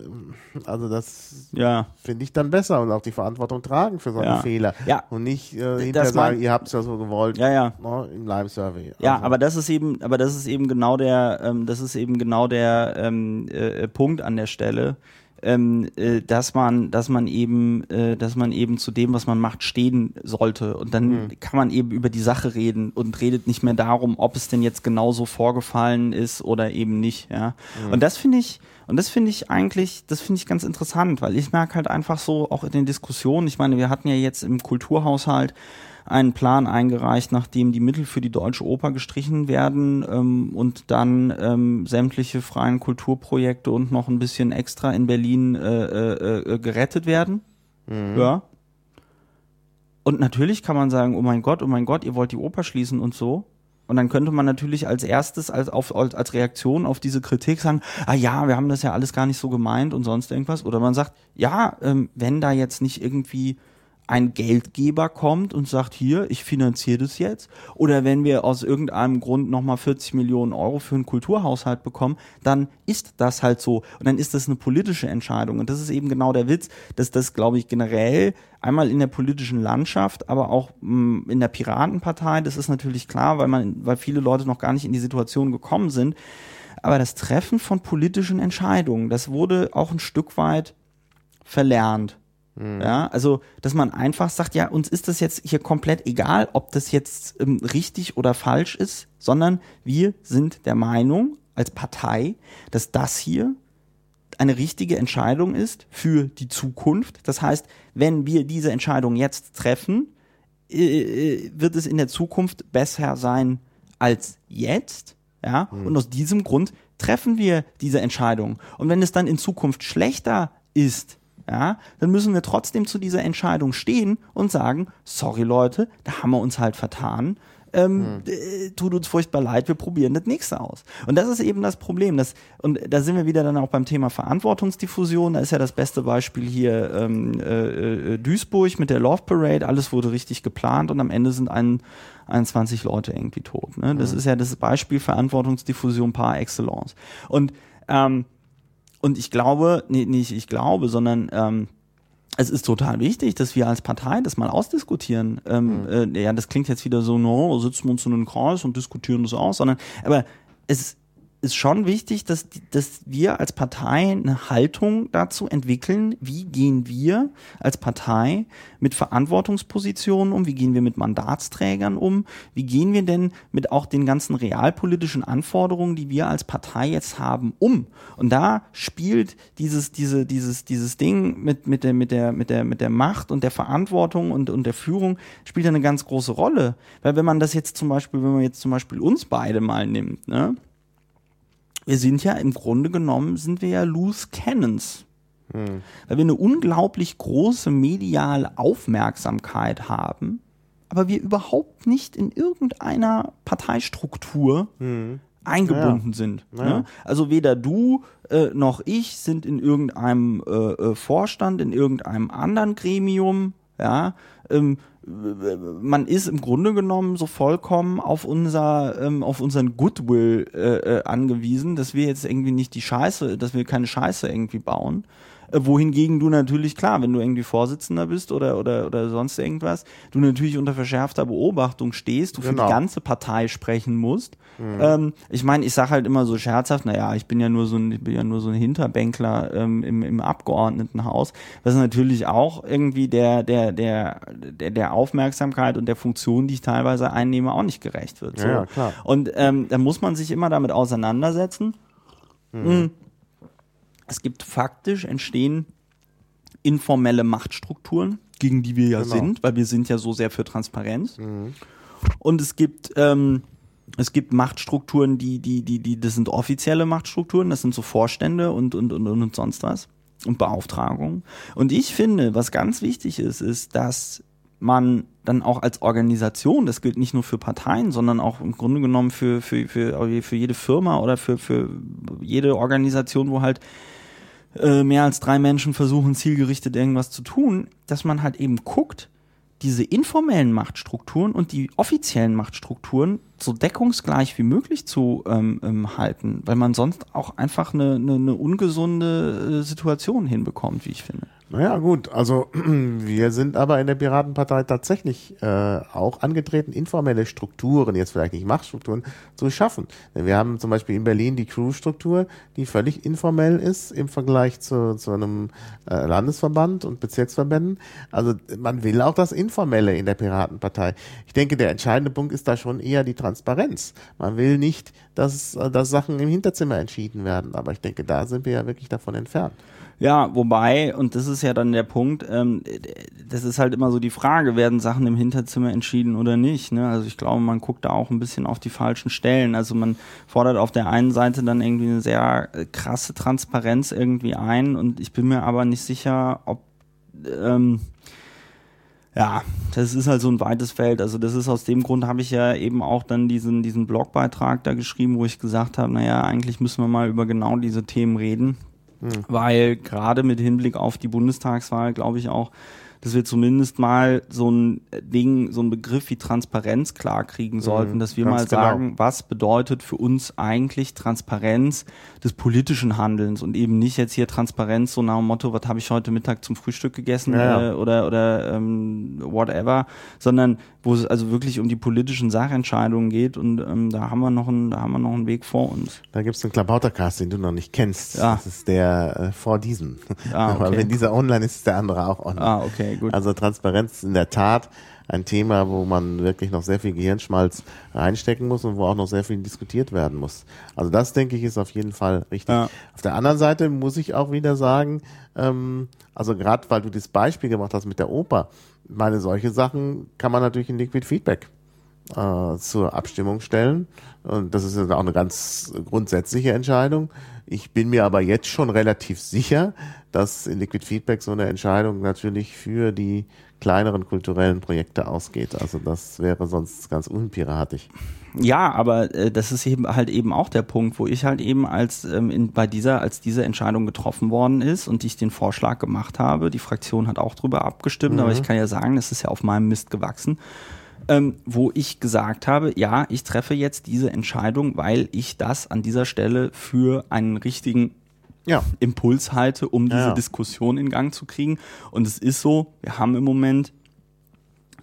also das ja. finde ich dann besser und auch die Verantwortung tragen für so einen ja. Fehler. Ja. Und nicht äh, hinterher sagen, ihr habt es ja so gewollt ja, ja. Ne, im Live-Survey. Also. Ja, aber das ist eben, aber das ist eben genau der, ähm, das ist eben genau der ähm, äh, Punkt an der Stelle ähm, äh, dass man, dass man eben, äh, dass man eben zu dem, was man macht, stehen sollte. Und dann mhm. kann man eben über die Sache reden und redet nicht mehr darum, ob es denn jetzt genauso vorgefallen ist oder eben nicht. Ja. Mhm. Und das finde ich, und das finde ich eigentlich, das finde ich ganz interessant, weil ich merke halt einfach so, auch in den Diskussionen, ich meine, wir hatten ja jetzt im Kulturhaushalt einen Plan eingereicht, nachdem die Mittel für die Deutsche Oper gestrichen werden ähm, und dann ähm, sämtliche freien Kulturprojekte und noch ein bisschen extra in Berlin äh, äh, äh, gerettet werden. Mhm. Ja. Und natürlich kann man sagen, oh mein Gott, oh mein Gott, ihr wollt die Oper schließen und so. Und dann könnte man natürlich als erstes, als, auf, als Reaktion auf diese Kritik sagen, ah ja, wir haben das ja alles gar nicht so gemeint und sonst irgendwas. Oder man sagt, ja, ähm, wenn da jetzt nicht irgendwie ein Geldgeber kommt und sagt, hier, ich finanziere das jetzt, oder wenn wir aus irgendeinem Grund nochmal 40 Millionen Euro für einen Kulturhaushalt bekommen, dann ist das halt so. Und dann ist das eine politische Entscheidung. Und das ist eben genau der Witz, dass das, glaube ich, generell einmal in der politischen Landschaft, aber auch mh, mm, in der Piratenpartei, das ist natürlich klar, weil man, weil viele Leute noch gar nicht in die Situation gekommen sind. Aber das Treffen von politischen Entscheidungen, das wurde auch ein Stück weit verlernt Mhm. Ja, also, dass man einfach sagt, ja, uns ist das jetzt hier komplett egal, ob das jetzt ähm, richtig oder falsch ist, sondern wir sind der Meinung als Partei, dass das hier eine richtige Entscheidung ist für die Zukunft. Das heißt, wenn wir diese Entscheidung jetzt treffen, äh, wird es in der Zukunft besser sein als jetzt. Ja, mhm. und aus diesem Grund treffen wir diese Entscheidung. Und wenn es dann in Zukunft schlechter ist, ja, dann müssen wir trotzdem zu dieser Entscheidung stehen und sagen, sorry Leute, da haben wir uns halt vertan. Ähm, hm. tut uns furchtbar leid, wir probieren das nächste aus. Und das ist eben das Problem. Das, und da sind wir wieder dann auch beim Thema Verantwortungsdiffusion. Da ist ja das beste Beispiel hier ähm, äh, äh Duisburg mit der Love Parade. Alles wurde richtig geplant und am Ende sind ein, 21 Leute irgendwie tot. Ne? Das hm. ist ja das Beispiel Verantwortungsdiffusion par excellence. Und ähm, und ich glaube, nee, nicht ich glaube, sondern ähm, es ist total wichtig, dass wir als Partei das mal ausdiskutieren. Ähm, mhm. äh, ja, das klingt jetzt wieder so, no, sitzen wir uns in einem Kreis und diskutieren das aus, sondern aber es ist schon wichtig, dass, dass wir als Partei eine Haltung dazu entwickeln, wie gehen wir als Partei mit Verantwortungspositionen um, wie gehen wir mit Mandatsträgern um, wie gehen wir denn mit auch den ganzen realpolitischen Anforderungen, die wir als Partei jetzt haben, um. Und da spielt dieses, diese, dieses, dieses Ding mit, mit, der, mit, der, mit, der, mit der Macht und der Verantwortung und, und der Führung spielt eine ganz große Rolle. Weil wenn man das jetzt zum Beispiel, wenn man jetzt zum Beispiel uns beide mal nimmt, ne? Wir sind ja im Grunde genommen, sind wir ja loose cannons. Hm. Weil wir eine unglaublich große mediale Aufmerksamkeit haben, aber wir überhaupt nicht in irgendeiner Parteistruktur hm. eingebunden ja. sind. Ja. Ne? Also weder du äh, noch ich sind in irgendeinem äh, äh Vorstand, in irgendeinem anderen Gremium, ja. Ähm, man ist im Grunde genommen so vollkommen auf unser ähm, auf unseren Goodwill äh, äh, angewiesen, dass wir jetzt irgendwie nicht die Scheiße, dass wir keine Scheiße irgendwie bauen, wohingegen du natürlich, klar, wenn du irgendwie Vorsitzender bist oder, oder, oder sonst irgendwas, du natürlich unter verschärfter Beobachtung stehst, du genau. für die genau. ganze Partei sprechen musst. Mhm. Ähm, ich meine, ich sage halt immer so scherzhaft, naja, ich bin ja nur so ein, ich bin ja nur so ein Hinterbänkler ähm, im, im Abgeordnetenhaus, was natürlich auch irgendwie der, der, der, der, der Aufmerksamkeit und der Funktion, die ich teilweise einnehme, auch nicht gerecht wird. So. Ja, klar. Und ähm, da muss man sich immer damit auseinandersetzen. Mhm. Es gibt faktisch entstehen informelle Machtstrukturen, gegen die wir ja genau. sind, weil wir sind ja so sehr für Transparenz. Mhm. Und es gibt ähm, es gibt Machtstrukturen, die die die die das sind offizielle Machtstrukturen, das sind so Vorstände und und und und sonst was und Beauftragungen. Und ich finde, was ganz wichtig ist, ist, dass man dann auch als Organisation, das gilt nicht nur für Parteien, sondern auch im Grunde genommen für, für, für, für jede Firma oder für, für jede Organisation, wo halt äh, mehr als drei Menschen versuchen zielgerichtet irgendwas zu tun, dass man halt eben guckt, diese informellen Machtstrukturen und die offiziellen Machtstrukturen so deckungsgleich wie möglich zu ähm, ähm, halten, weil man sonst auch einfach eine, eine, eine ungesunde äh, Situation hinbekommt, wie ich finde. Naja, gut, also wir sind aber in der Piratenpartei tatsächlich äh, auch angetreten, informelle Strukturen, jetzt vielleicht nicht Machtstrukturen, zu schaffen. Wir haben zum Beispiel in Berlin die Crew-Struktur, die völlig informell ist im Vergleich zu, zu einem äh, Landesverband und Bezirksverbänden. Also man will auch das Informelle in der Piratenpartei. Ich denke, der entscheidende Punkt ist da schon eher die Transparenz. Man will nicht, dass, dass Sachen im Hinterzimmer entschieden werden, aber ich denke, da sind wir ja wirklich davon entfernt. Ja, wobei, und das ist ja dann der Punkt, ähm, das ist halt immer so die Frage, werden Sachen im Hinterzimmer entschieden oder nicht. Ne? Also ich glaube, man guckt da auch ein bisschen auf die falschen Stellen. Also man fordert auf der einen Seite dann irgendwie eine sehr äh, krasse Transparenz irgendwie ein und ich bin mir aber nicht sicher, ob ähm, ja, das ist halt so ein weites Feld. Also das ist aus dem Grund habe ich ja eben auch dann diesen, diesen Blogbeitrag da geschrieben, wo ich gesagt habe, naja, eigentlich müssen wir mal über genau diese Themen reden. Hm. Weil gerade mit Hinblick auf die Bundestagswahl, glaube ich auch, dass wir zumindest mal so ein Ding, so ein Begriff wie Transparenz klar kriegen sollten, mhm, dass wir mal genau. sagen, was bedeutet für uns eigentlich Transparenz des politischen Handelns und eben nicht jetzt hier Transparenz so nach dem Motto, was habe ich heute Mittag zum Frühstück gegessen ja, äh, oder oder ähm, whatever, sondern wo es also wirklich um die politischen Sachentscheidungen geht und ähm, da haben wir noch einen, da haben wir noch einen Weg vor uns. Da gibt es einen Klabautercast, den du noch nicht kennst. Ja. Das ist der äh, vor diesem. Ah, okay. Aber wenn dieser online ist, ist der andere auch online. Ah, okay, gut. Also Transparenz in der Tat ein Thema, wo man wirklich noch sehr viel Gehirnschmalz reinstecken muss und wo auch noch sehr viel diskutiert werden muss. Also das, denke ich, ist auf jeden Fall richtig. Ja. Auf der anderen Seite muss ich auch wieder sagen, ähm, also gerade weil du das Beispiel gemacht hast mit der Oper, meine solche Sachen kann man natürlich in Liquid Feedback äh, zur Abstimmung stellen. Und das ist auch eine ganz grundsätzliche Entscheidung. Ich bin mir aber jetzt schon relativ sicher, dass in Liquid Feedback so eine Entscheidung natürlich für die kleineren kulturellen Projekte ausgeht. Also das wäre sonst ganz unpiratisch. Ja, aber äh, das ist eben halt eben auch der Punkt, wo ich halt eben als ähm, in, bei dieser, als diese Entscheidung getroffen worden ist und ich den Vorschlag gemacht habe, die Fraktion hat auch drüber abgestimmt, mhm. aber ich kann ja sagen, es ist ja auf meinem Mist gewachsen. Ähm, wo ich gesagt habe, ja, ich treffe jetzt diese Entscheidung, weil ich das an dieser Stelle für einen richtigen ja. Impuls halte, um diese ja. Diskussion in Gang zu kriegen. Und es ist so, wir haben im Moment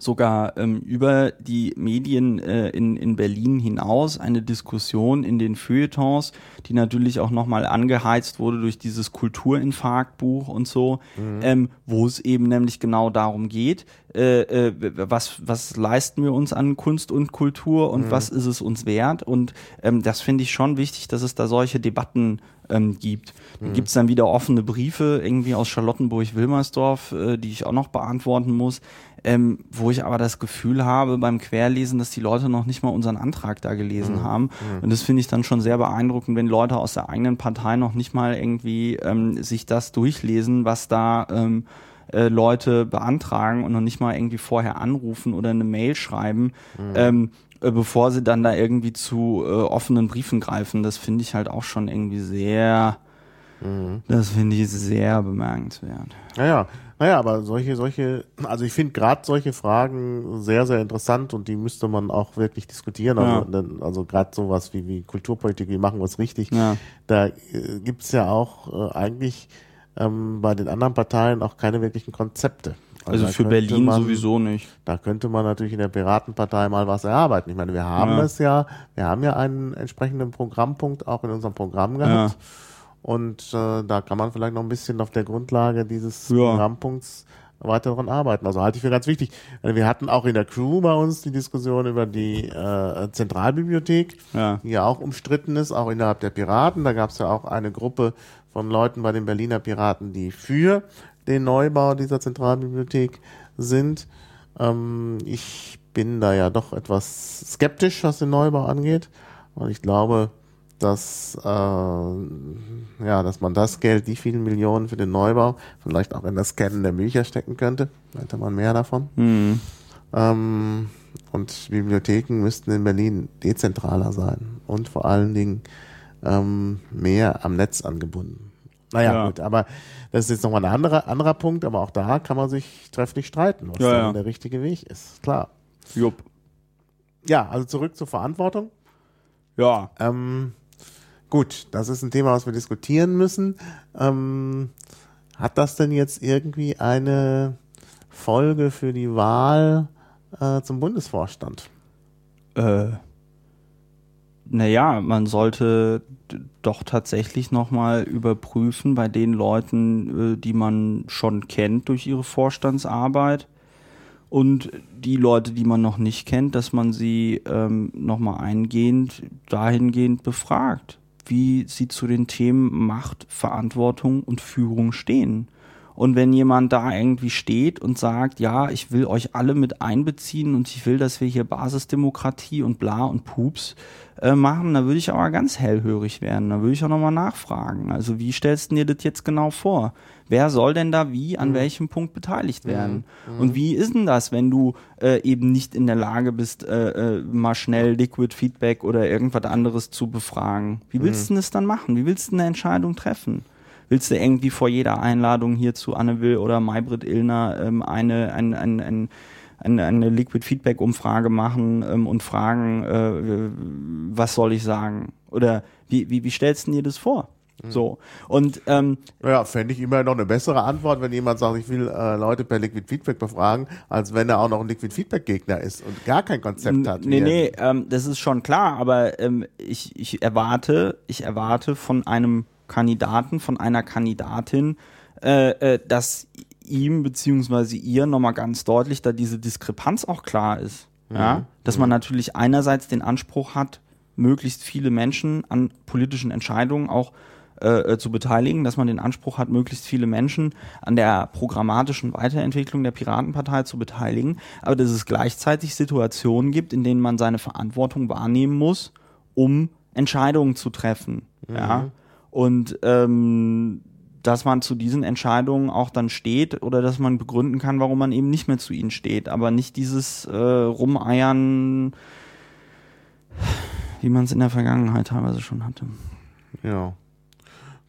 sogar ähm, über die Medien äh, in, in Berlin hinaus eine Diskussion in den Feuilletons, die natürlich auch nochmal angeheizt wurde durch dieses Kulturinfarktbuch und so, mhm. ähm, wo es eben nämlich genau darum geht, äh, äh, was, was leisten wir uns an Kunst und Kultur und mhm. was ist es uns wert. Und ähm, das finde ich schon wichtig, dass es da solche Debatten ähm, gibt. Dann mhm. gibt es dann wieder offene Briefe irgendwie aus Charlottenburg-Wilmersdorf, äh, die ich auch noch beantworten muss ähm, wo ich aber das Gefühl habe beim Querlesen, dass die Leute noch nicht mal unseren Antrag da gelesen mhm. haben. Mhm. Und das finde ich dann schon sehr beeindruckend, wenn Leute aus der eigenen Partei noch nicht mal irgendwie ähm, sich das durchlesen, was da ähm, äh, Leute beantragen und noch nicht mal irgendwie vorher anrufen oder eine Mail schreiben. Mhm. Ähm, äh, bevor sie dann da irgendwie zu äh, offenen Briefen greifen. Das finde ich halt auch schon irgendwie sehr, mhm. das finde ich sehr bemerkenswert. Naja, naja, aber solche, solche, also ich finde gerade solche Fragen sehr, sehr interessant und die müsste man auch wirklich diskutieren. Also, ja. also gerade sowas wie, wie Kulturpolitik, wie machen wir es richtig. Ja. Da äh, gibt's ja auch äh, eigentlich ähm, bei den anderen Parteien auch keine wirklichen Konzepte. Also, also für Berlin man, sowieso nicht. Da könnte man natürlich in der Piratenpartei mal was erarbeiten. Ich meine, wir haben ja. es ja, wir haben ja einen entsprechenden Programmpunkt auch in unserem Programm gehabt. Ja. Und äh, da kann man vielleicht noch ein bisschen auf der Grundlage dieses ja. Programmpunkts weiter daran arbeiten. Also halte ich für ganz wichtig. Wir hatten auch in der Crew bei uns die Diskussion über die äh, Zentralbibliothek, ja. die ja auch umstritten ist, auch innerhalb der Piraten. Da gab es ja auch eine Gruppe von Leuten bei den Berliner Piraten, die für den Neubau dieser Zentralbibliothek sind. Ähm, ich bin da ja doch etwas skeptisch, was den Neubau angeht. Und ich glaube, dass, äh, ja, dass man das Geld, die vielen Millionen für den Neubau, vielleicht auch in das Scannen der Bücher stecken könnte. Hätte man mehr davon. Mhm. Ähm, und Bibliotheken müssten in Berlin dezentraler sein und vor allen Dingen ähm, mehr am Netz angebunden. Naja, ja. gut, aber das ist jetzt nochmal ein anderer, anderer Punkt, aber auch da kann man sich trefflich streiten, was ja, ja. der richtige Weg ist. Klar. Jupp. Ja, also zurück zur Verantwortung. Ja. Ähm, Gut, das ist ein Thema, was wir diskutieren müssen. Ähm, hat das denn jetzt irgendwie eine Folge für die Wahl äh, zum Bundesvorstand? Äh, naja, man sollte doch tatsächlich nochmal überprüfen bei den Leuten, äh, die man schon kennt durch ihre Vorstandsarbeit und die Leute, die man noch nicht kennt, dass man sie ähm, nochmal eingehend dahingehend befragt wie sie zu den Themen Macht, Verantwortung und Führung stehen. Und wenn jemand da irgendwie steht und sagt, ja, ich will euch alle mit einbeziehen und ich will, dass wir hier Basisdemokratie und bla und Pups äh, machen, dann würde ich aber ganz hellhörig werden. Da würde ich auch nochmal nachfragen. Also wie stellst du dir das jetzt genau vor? Wer soll denn da wie an mhm. welchem Punkt beteiligt werden? Mhm. Und wie ist denn das, wenn du äh, eben nicht in der Lage bist, äh, äh, mal schnell Liquid Feedback oder irgendwas anderes zu befragen? Wie willst mhm. du das dann machen? Wie willst du eine Entscheidung treffen? Willst du irgendwie vor jeder Einladung hier zu Anne Will oder Maybrit Illner ähm, eine, ein, ein, ein, eine, eine Liquid Feedback Umfrage machen ähm, und fragen, äh, was soll ich sagen? Oder wie, wie, wie stellst du dir das vor? Mhm. So. Und ähm, ja, fände ich immer noch eine bessere Antwort, wenn jemand sagt, ich will äh, Leute per Liquid Feedback befragen, als wenn er auch noch ein Liquid Feedback Gegner ist und gar kein Konzept hat. Nee, nee, ähm, das ist schon klar, aber ähm, ich, ich erwarte, ich erwarte von einem Kandidaten, von einer Kandidatin, äh, äh, dass ihm beziehungsweise ihr nochmal ganz deutlich da diese Diskrepanz auch klar ist. Mhm. Ja? Dass man mhm. natürlich einerseits den Anspruch hat, möglichst viele Menschen an politischen Entscheidungen auch äh, äh, zu beteiligen, dass man den Anspruch hat, möglichst viele Menschen an der programmatischen Weiterentwicklung der Piratenpartei zu beteiligen, aber dass es gleichzeitig Situationen gibt, in denen man seine Verantwortung wahrnehmen muss, um Entscheidungen zu treffen. Mhm. Ja? Und ähm, dass man zu diesen Entscheidungen auch dann steht oder dass man begründen kann, warum man eben nicht mehr zu ihnen steht, aber nicht dieses äh, Rumeiern, wie man es in der Vergangenheit teilweise schon hatte. Ja.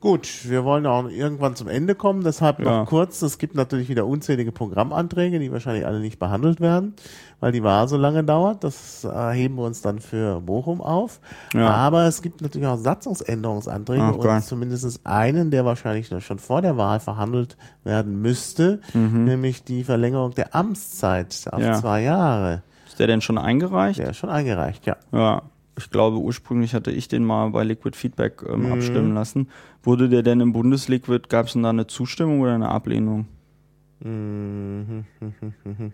Gut, wir wollen auch irgendwann zum Ende kommen, deshalb ja. noch kurz, es gibt natürlich wieder unzählige Programmanträge, die wahrscheinlich alle nicht behandelt werden, weil die Wahl so lange dauert. Das äh, heben wir uns dann für Bochum auf. Ja. Aber es gibt natürlich auch Satzungsänderungsanträge Ach, und zumindest einen, der wahrscheinlich schon vor der Wahl verhandelt werden müsste, mhm. nämlich die Verlängerung der Amtszeit auf ja. zwei Jahre. Ist der denn schon eingereicht? Der ist schon eingereicht, ja. Ja, ich glaube, ursprünglich hatte ich den mal bei Liquid Feedback ähm, mhm. abstimmen lassen. Wurde der denn im Bundesliquid, gab es denn da eine Zustimmung oder eine Ablehnung? Mhm.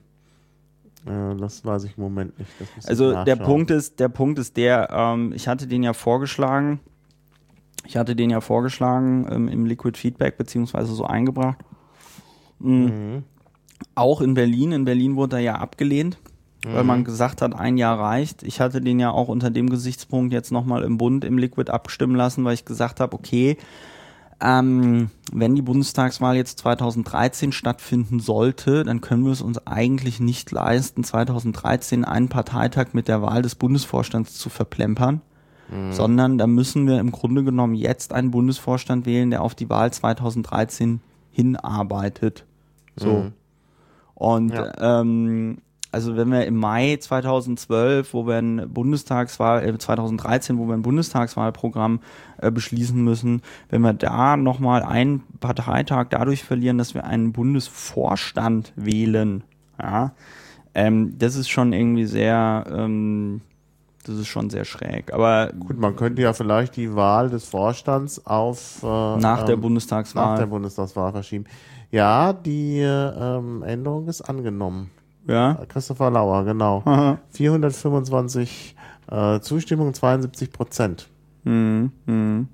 Ja, das weiß ich im Moment nicht. Also der Punkt ist, der Punkt ist der, ähm, ich hatte den ja vorgeschlagen, ich hatte den ja vorgeschlagen ähm, im Liquid Feedback beziehungsweise so eingebracht. Mhm. Mhm. Auch in Berlin. In Berlin wurde er ja abgelehnt mhm. weil man mhm. gesagt hat, ein Jahr reicht. Ich hatte den ja auch unter dem Gesichtspunkt jetzt nochmal im Bund im Liquid abstimmen lassen, weil ich gesagt habe, okay, ähm, wenn die Bundestagswahl jetzt 2013 stattfinden sollte, dann können wir es uns eigentlich nicht leisten, 2013 einen Parteitag mit der Wahl des Bundesvorstands zu verplempern, mhm. sondern da müssen wir im Grunde genommen jetzt einen Bundesvorstand wählen, der auf die Wahl 2013 hinarbeitet. So. Mhm. Und ja. ähm, also wenn wir im Mai 2012, wo wir ein Bundestagswahl, äh, 2013, wo wir ein Bundestagswahlprogramm äh, beschließen müssen, wenn wir da nochmal einen Parteitag dadurch verlieren, dass wir einen Bundesvorstand wählen, ja, ähm, das ist schon irgendwie sehr, ähm, das ist schon sehr schräg. Aber gut, man könnte ja vielleicht die Wahl des Vorstands auf äh, nach der ähm, Bundestagswahl nach der Bundestagswahl verschieben. Ja, die ähm, Änderung ist angenommen. Ja. Christopher Lauer, genau. Aha. 425 äh, Zustimmung, 72 Prozent. Mhm. Mhm.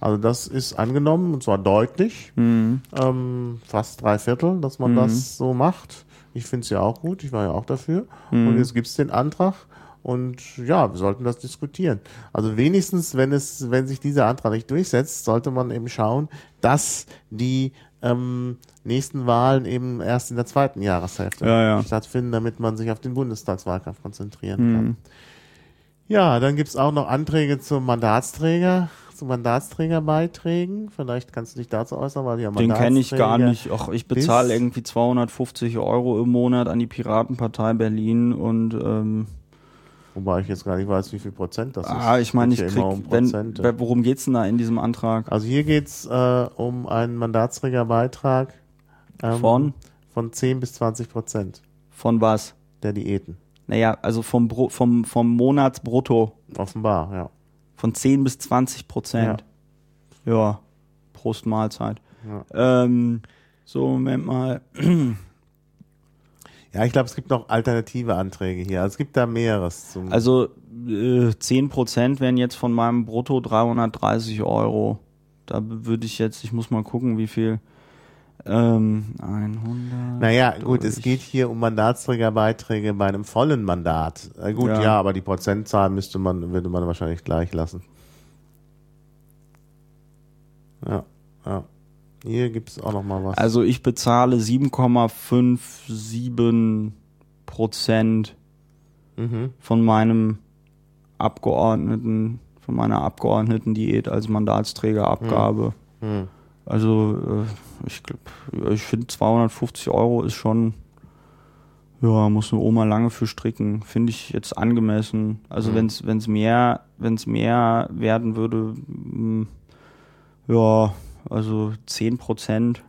Also das ist angenommen und zwar deutlich, mhm. ähm, fast drei Viertel, dass man mhm. das so macht. Ich finde es ja auch gut, ich war ja auch dafür. Mhm. Und jetzt gibt es den Antrag und ja, wir sollten das diskutieren. Also wenigstens, wenn es, wenn sich dieser Antrag nicht durchsetzt, sollte man eben schauen, dass die ähm, nächsten Wahlen eben erst in der zweiten Jahreshälfte ja, ja. stattfinden, damit man sich auf den Bundestagswahlkampf konzentrieren mhm. kann. Ja, dann gibt's auch noch Anträge zum Mandatsträger, zu Mandatsträgerbeiträgen. Vielleicht kannst du dich dazu äußern, weil ja Den kenne ich gar nicht. Ach, ich bezahle irgendwie 250 Euro im Monat an die Piratenpartei Berlin und ähm, Wobei ich jetzt gar nicht weiß, wie viel Prozent das ist. Ah, ich meine, ich krieg, um wenn, worum geht's denn da in diesem Antrag? Also hier geht's äh, um einen Mandatsträgerbeitrag ähm, von? Von 10 bis 20 Prozent. Von was? Der Diäten. Naja, also vom, vom, vom Monatsbrutto. Offenbar, ja. Von 10 bis 20 Prozent. Ja. ja. Prost Mahlzeit. Ja. Ähm, so, Moment mal. Ja, ich glaube, es gibt noch alternative Anträge hier. Also es gibt da mehreres. Zum also äh, 10% wären jetzt von meinem Brutto 330 Euro. Da würde ich jetzt, ich muss mal gucken, wie viel. Ähm, 100. Naja, gut, es geht hier um Mandatsträgerbeiträge bei einem vollen Mandat. Äh, gut, ja. Ja. aber die Prozentzahl müsste man, würde man wahrscheinlich gleich lassen. Ja, ja. Hier gibt es auch noch mal was. Also ich bezahle 7,57 Prozent mhm. von meinem Abgeordneten, von meiner Abgeordnetendiät als Mandatsträgerabgabe. Hm. Also äh, ich glaube, ich finde 250 Euro ist schon, ja, muss eine Oma lange für stricken. Finde ich jetzt angemessen. Also Mhm. wenn's wenn's mehr, wenn's mehr werden würde, mh, ja, also 10 Prozent.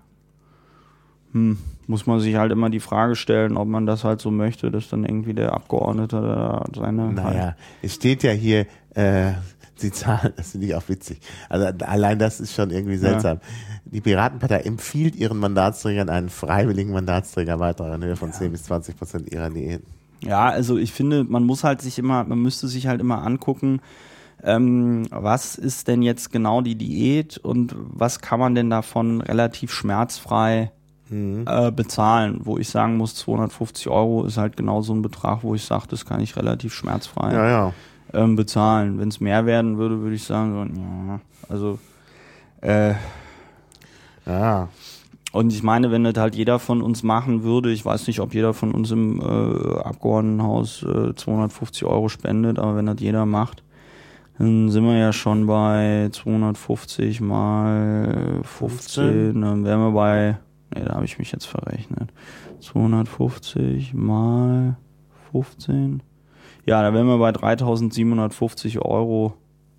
Hm, muss man sich halt immer die Frage stellen, ob man das halt so möchte, dass dann irgendwie der Abgeordnete da seine Naja, es steht ja hier, äh, die Zahlen, das finde ich auch witzig. Also allein das ist schon irgendwie seltsam. Die Piratenpartei empfiehlt ihren Mandatsträgern einen freiwilligen Mandatsträgerbeitrag in Höhe von 10 bis 20 Prozent ihrer Diät. Ja, also ich finde, man muss halt sich immer, man müsste sich halt immer angucken, ähm, was ist denn jetzt genau die Diät und was kann man denn davon relativ schmerzfrei äh, bezahlen, wo ich sagen muss, 250 Euro ist halt genau so ein Betrag, wo ich sage, das kann ich relativ schmerzfrei Ja, ja. ähm, bezahlen. Wenn es mehr werden würde, würde ich sagen, ja, also äh, Ja, und ich meine, wenn das halt jeder von uns machen würde, ich weiß nicht, ob jeder von uns im äh, Abgeordnetenhaus äh, 250 Euro spendet, aber wenn das jeder macht, dann sind wir ja schon bei 250 mal 15, 15. dann wären wir bei, nee, da habe ich mich jetzt verrechnet. 250 mal 15. Ja, da wären wir bei 3750 Euro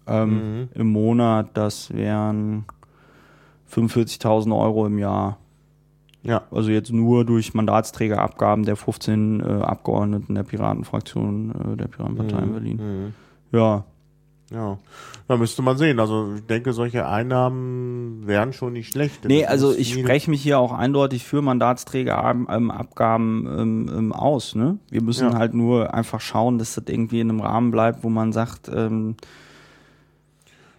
ähm, Mhm. im Monat. Das wären 45.000 Euro im Jahr. ja. Also jetzt nur durch Mandatsträgerabgaben der 15 äh, Abgeordneten der Piratenfraktion äh, der Piratenpartei in Berlin. Mhm. Ja, Ja, da müsste man sehen. Also ich denke, solche Einnahmen wären schon nicht schlecht. nee, Das also ich spreche mich hier auch eindeutig für Mandatsträgerabgaben ähm, ähm, aus. Ne? Wir müssen Ja. halt nur einfach schauen, dass das irgendwie in einem Rahmen bleibt, wo man sagt, ähm,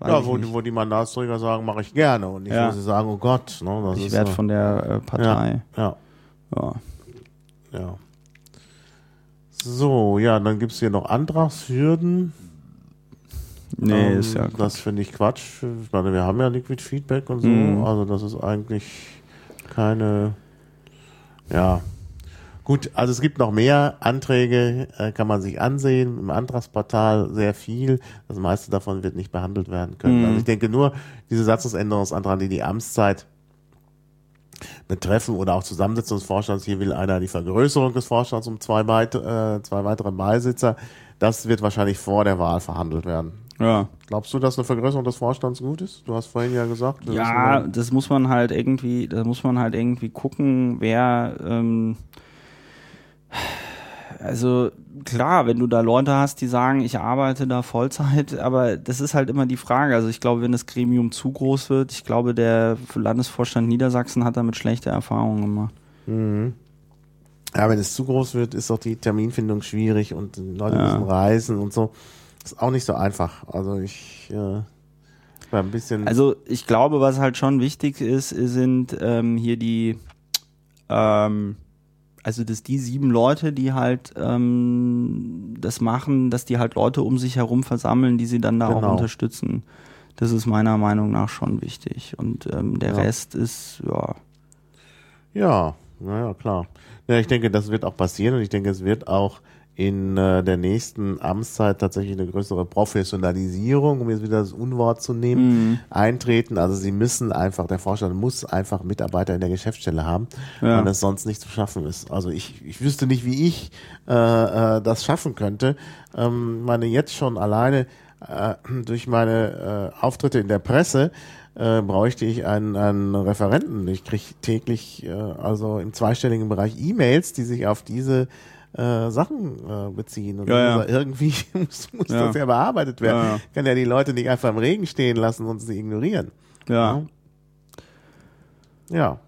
Ja, wo, wo die Mandatsträger sagen, mache ich gerne. Und nicht, Ja. wo sie sagen, oh Gott. Ne, das ich werde von der äh, Partei. Ja, Ja. ja. So, ja, dann gibt's hier noch Antragshürden. Nee, Ähm, ist ja Das finde ich Quatsch. Ich meine, wir haben ja Liquid Feedback und so. Mhm. Also das ist eigentlich keine. Ja. Gut, also es gibt noch mehr Anträge, äh, kann man sich ansehen. Im Antragsportal sehr viel. Das meiste davon wird nicht behandelt werden können. Mhm. Also ich denke nur, diese Satzungsänderungsanträge, die die Amtszeit betreffen oder auch Zusammensetzung des Vorstands. Hier will einer die Vergrößerung des Vorstands um zwei, weit, äh, zwei weitere Beisitzer. Das wird wahrscheinlich vor der Wahl verhandelt werden. Ja. Glaubst du, dass eine Vergrößerung des Vorstands gut ist? Du hast vorhin ja gesagt. Ja, das muss man halt irgendwie, da muss man halt irgendwie gucken, wer, ähm, also klar, wenn du da Leute hast, die sagen, ich arbeite da Vollzeit, aber das ist halt immer die Frage. Also ich glaube, wenn das Gremium zu groß wird, ich glaube, der Landesvorstand Niedersachsen hat damit schlechte Erfahrungen gemacht. Mhm. Ja, wenn es zu groß wird, ist auch die Terminfindung schwierig und die Leute Ja. müssen reisen und so. Ist auch nicht so einfach. Also ich äh, war ein bisschen. Also ich glaube, was halt schon wichtig ist, sind ähm, hier die, ähm, also dass die sieben Leute, die halt ähm, das machen, dass die halt Leute um sich herum versammeln, die sie dann da Genau. auch unterstützen. Das ist meiner Meinung nach schon wichtig. Und ähm, der Ja. Rest ist, ja, Ja, naja, klar. Ja, ich denke, das wird auch passieren und ich denke, es wird auch in äh, der nächsten Amtszeit tatsächlich eine größere Professionalisierung, um jetzt wieder das Unwort zu nehmen, Mhm. eintreten. Also sie müssen einfach, der Vorstand muss einfach Mitarbeiter in der Geschäftsstelle haben, Ja. weil das sonst nicht zu schaffen ist. Also ich, ich wüsste nicht, wie ich äh, äh, das schaffen könnte. Ähm, meine jetzt schon alleine äh, durch meine äh, Auftritte in der Presse äh, bräuchte ich einen, einen Referenten. Ich kriege täglich, äh, also im zweistelligen Bereich E-Mails, die sich auf diese äh, Sachen äh, beziehen. Und Ja, ja. also irgendwie muss, muss Ja. das ja bearbeitet werden. Ja, ja. Kann ja die Leute nicht einfach im Regen stehen lassen und sie ignorieren. ja. Ja.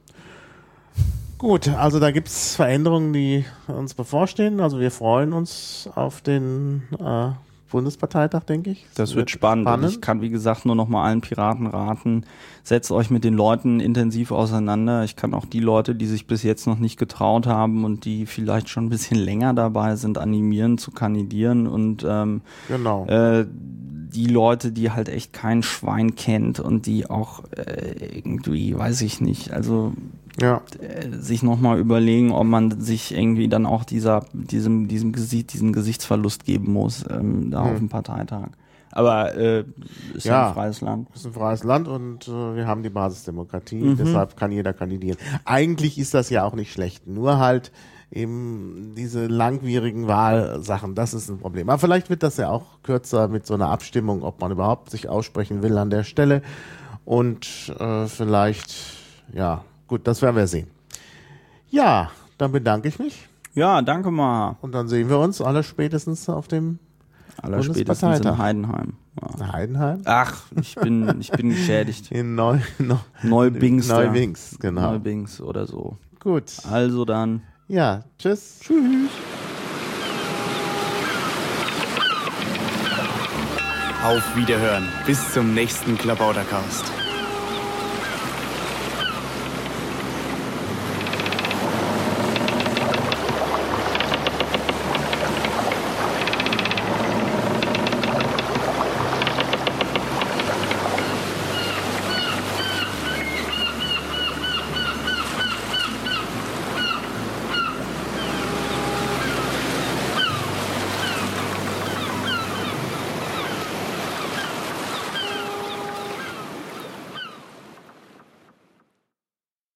Gut, also da gibt's Veränderungen, die uns bevorstehen. Also wir freuen uns auf den äh, Bundesparteitag, denke ich. Das, das wird, spannend. spannend. ich kann, wie gesagt, nur noch mal allen Piraten raten, setzt euch mit den Leuten intensiv auseinander. Ich kann auch die Leute, die sich bis jetzt noch nicht getraut haben und die vielleicht schon ein bisschen länger dabei sind, animieren zu kandidieren und ähm, genau. Äh, die Leute, die halt echt kein Schwein kennt und die auch äh, irgendwie, weiß ich nicht, also ja. äh, sich nochmal überlegen, ob man sich irgendwie dann auch dieser, diesem, diesem Gesicht, diesen Gesichtsverlust geben muss, ähm, da hm. auf dem Parteitag. Aber äh, ist ja, ja ein freies Land. Ist ein freies Land und äh, wir haben die Basisdemokratie, mhm. deshalb kann jeder kandidieren. Eigentlich ist das ja auch nicht schlecht, nur halt eben diese langwierigen Wahlsachen, das ist ein Problem. Aber vielleicht wird das ja auch kürzer mit so einer Abstimmung, ob man überhaupt sich aussprechen will an der Stelle. Und äh, vielleicht, ja, gut, das werden wir sehen. Ja, dann bedanke ich mich. Ja, danke mal. Und dann sehen wir uns alle spätestens auf dem aller spätestens in Heidenheim. Ja. Heidenheim? Ach, ich bin, ich bin geschädigt. In Neu, Neu, Neubings. Neubings, genau. Neubings oder so. Gut. Also dann. Ja, tschüss. Tschüss. Auf Wiederhören. Bis zum nächsten Klabautercast.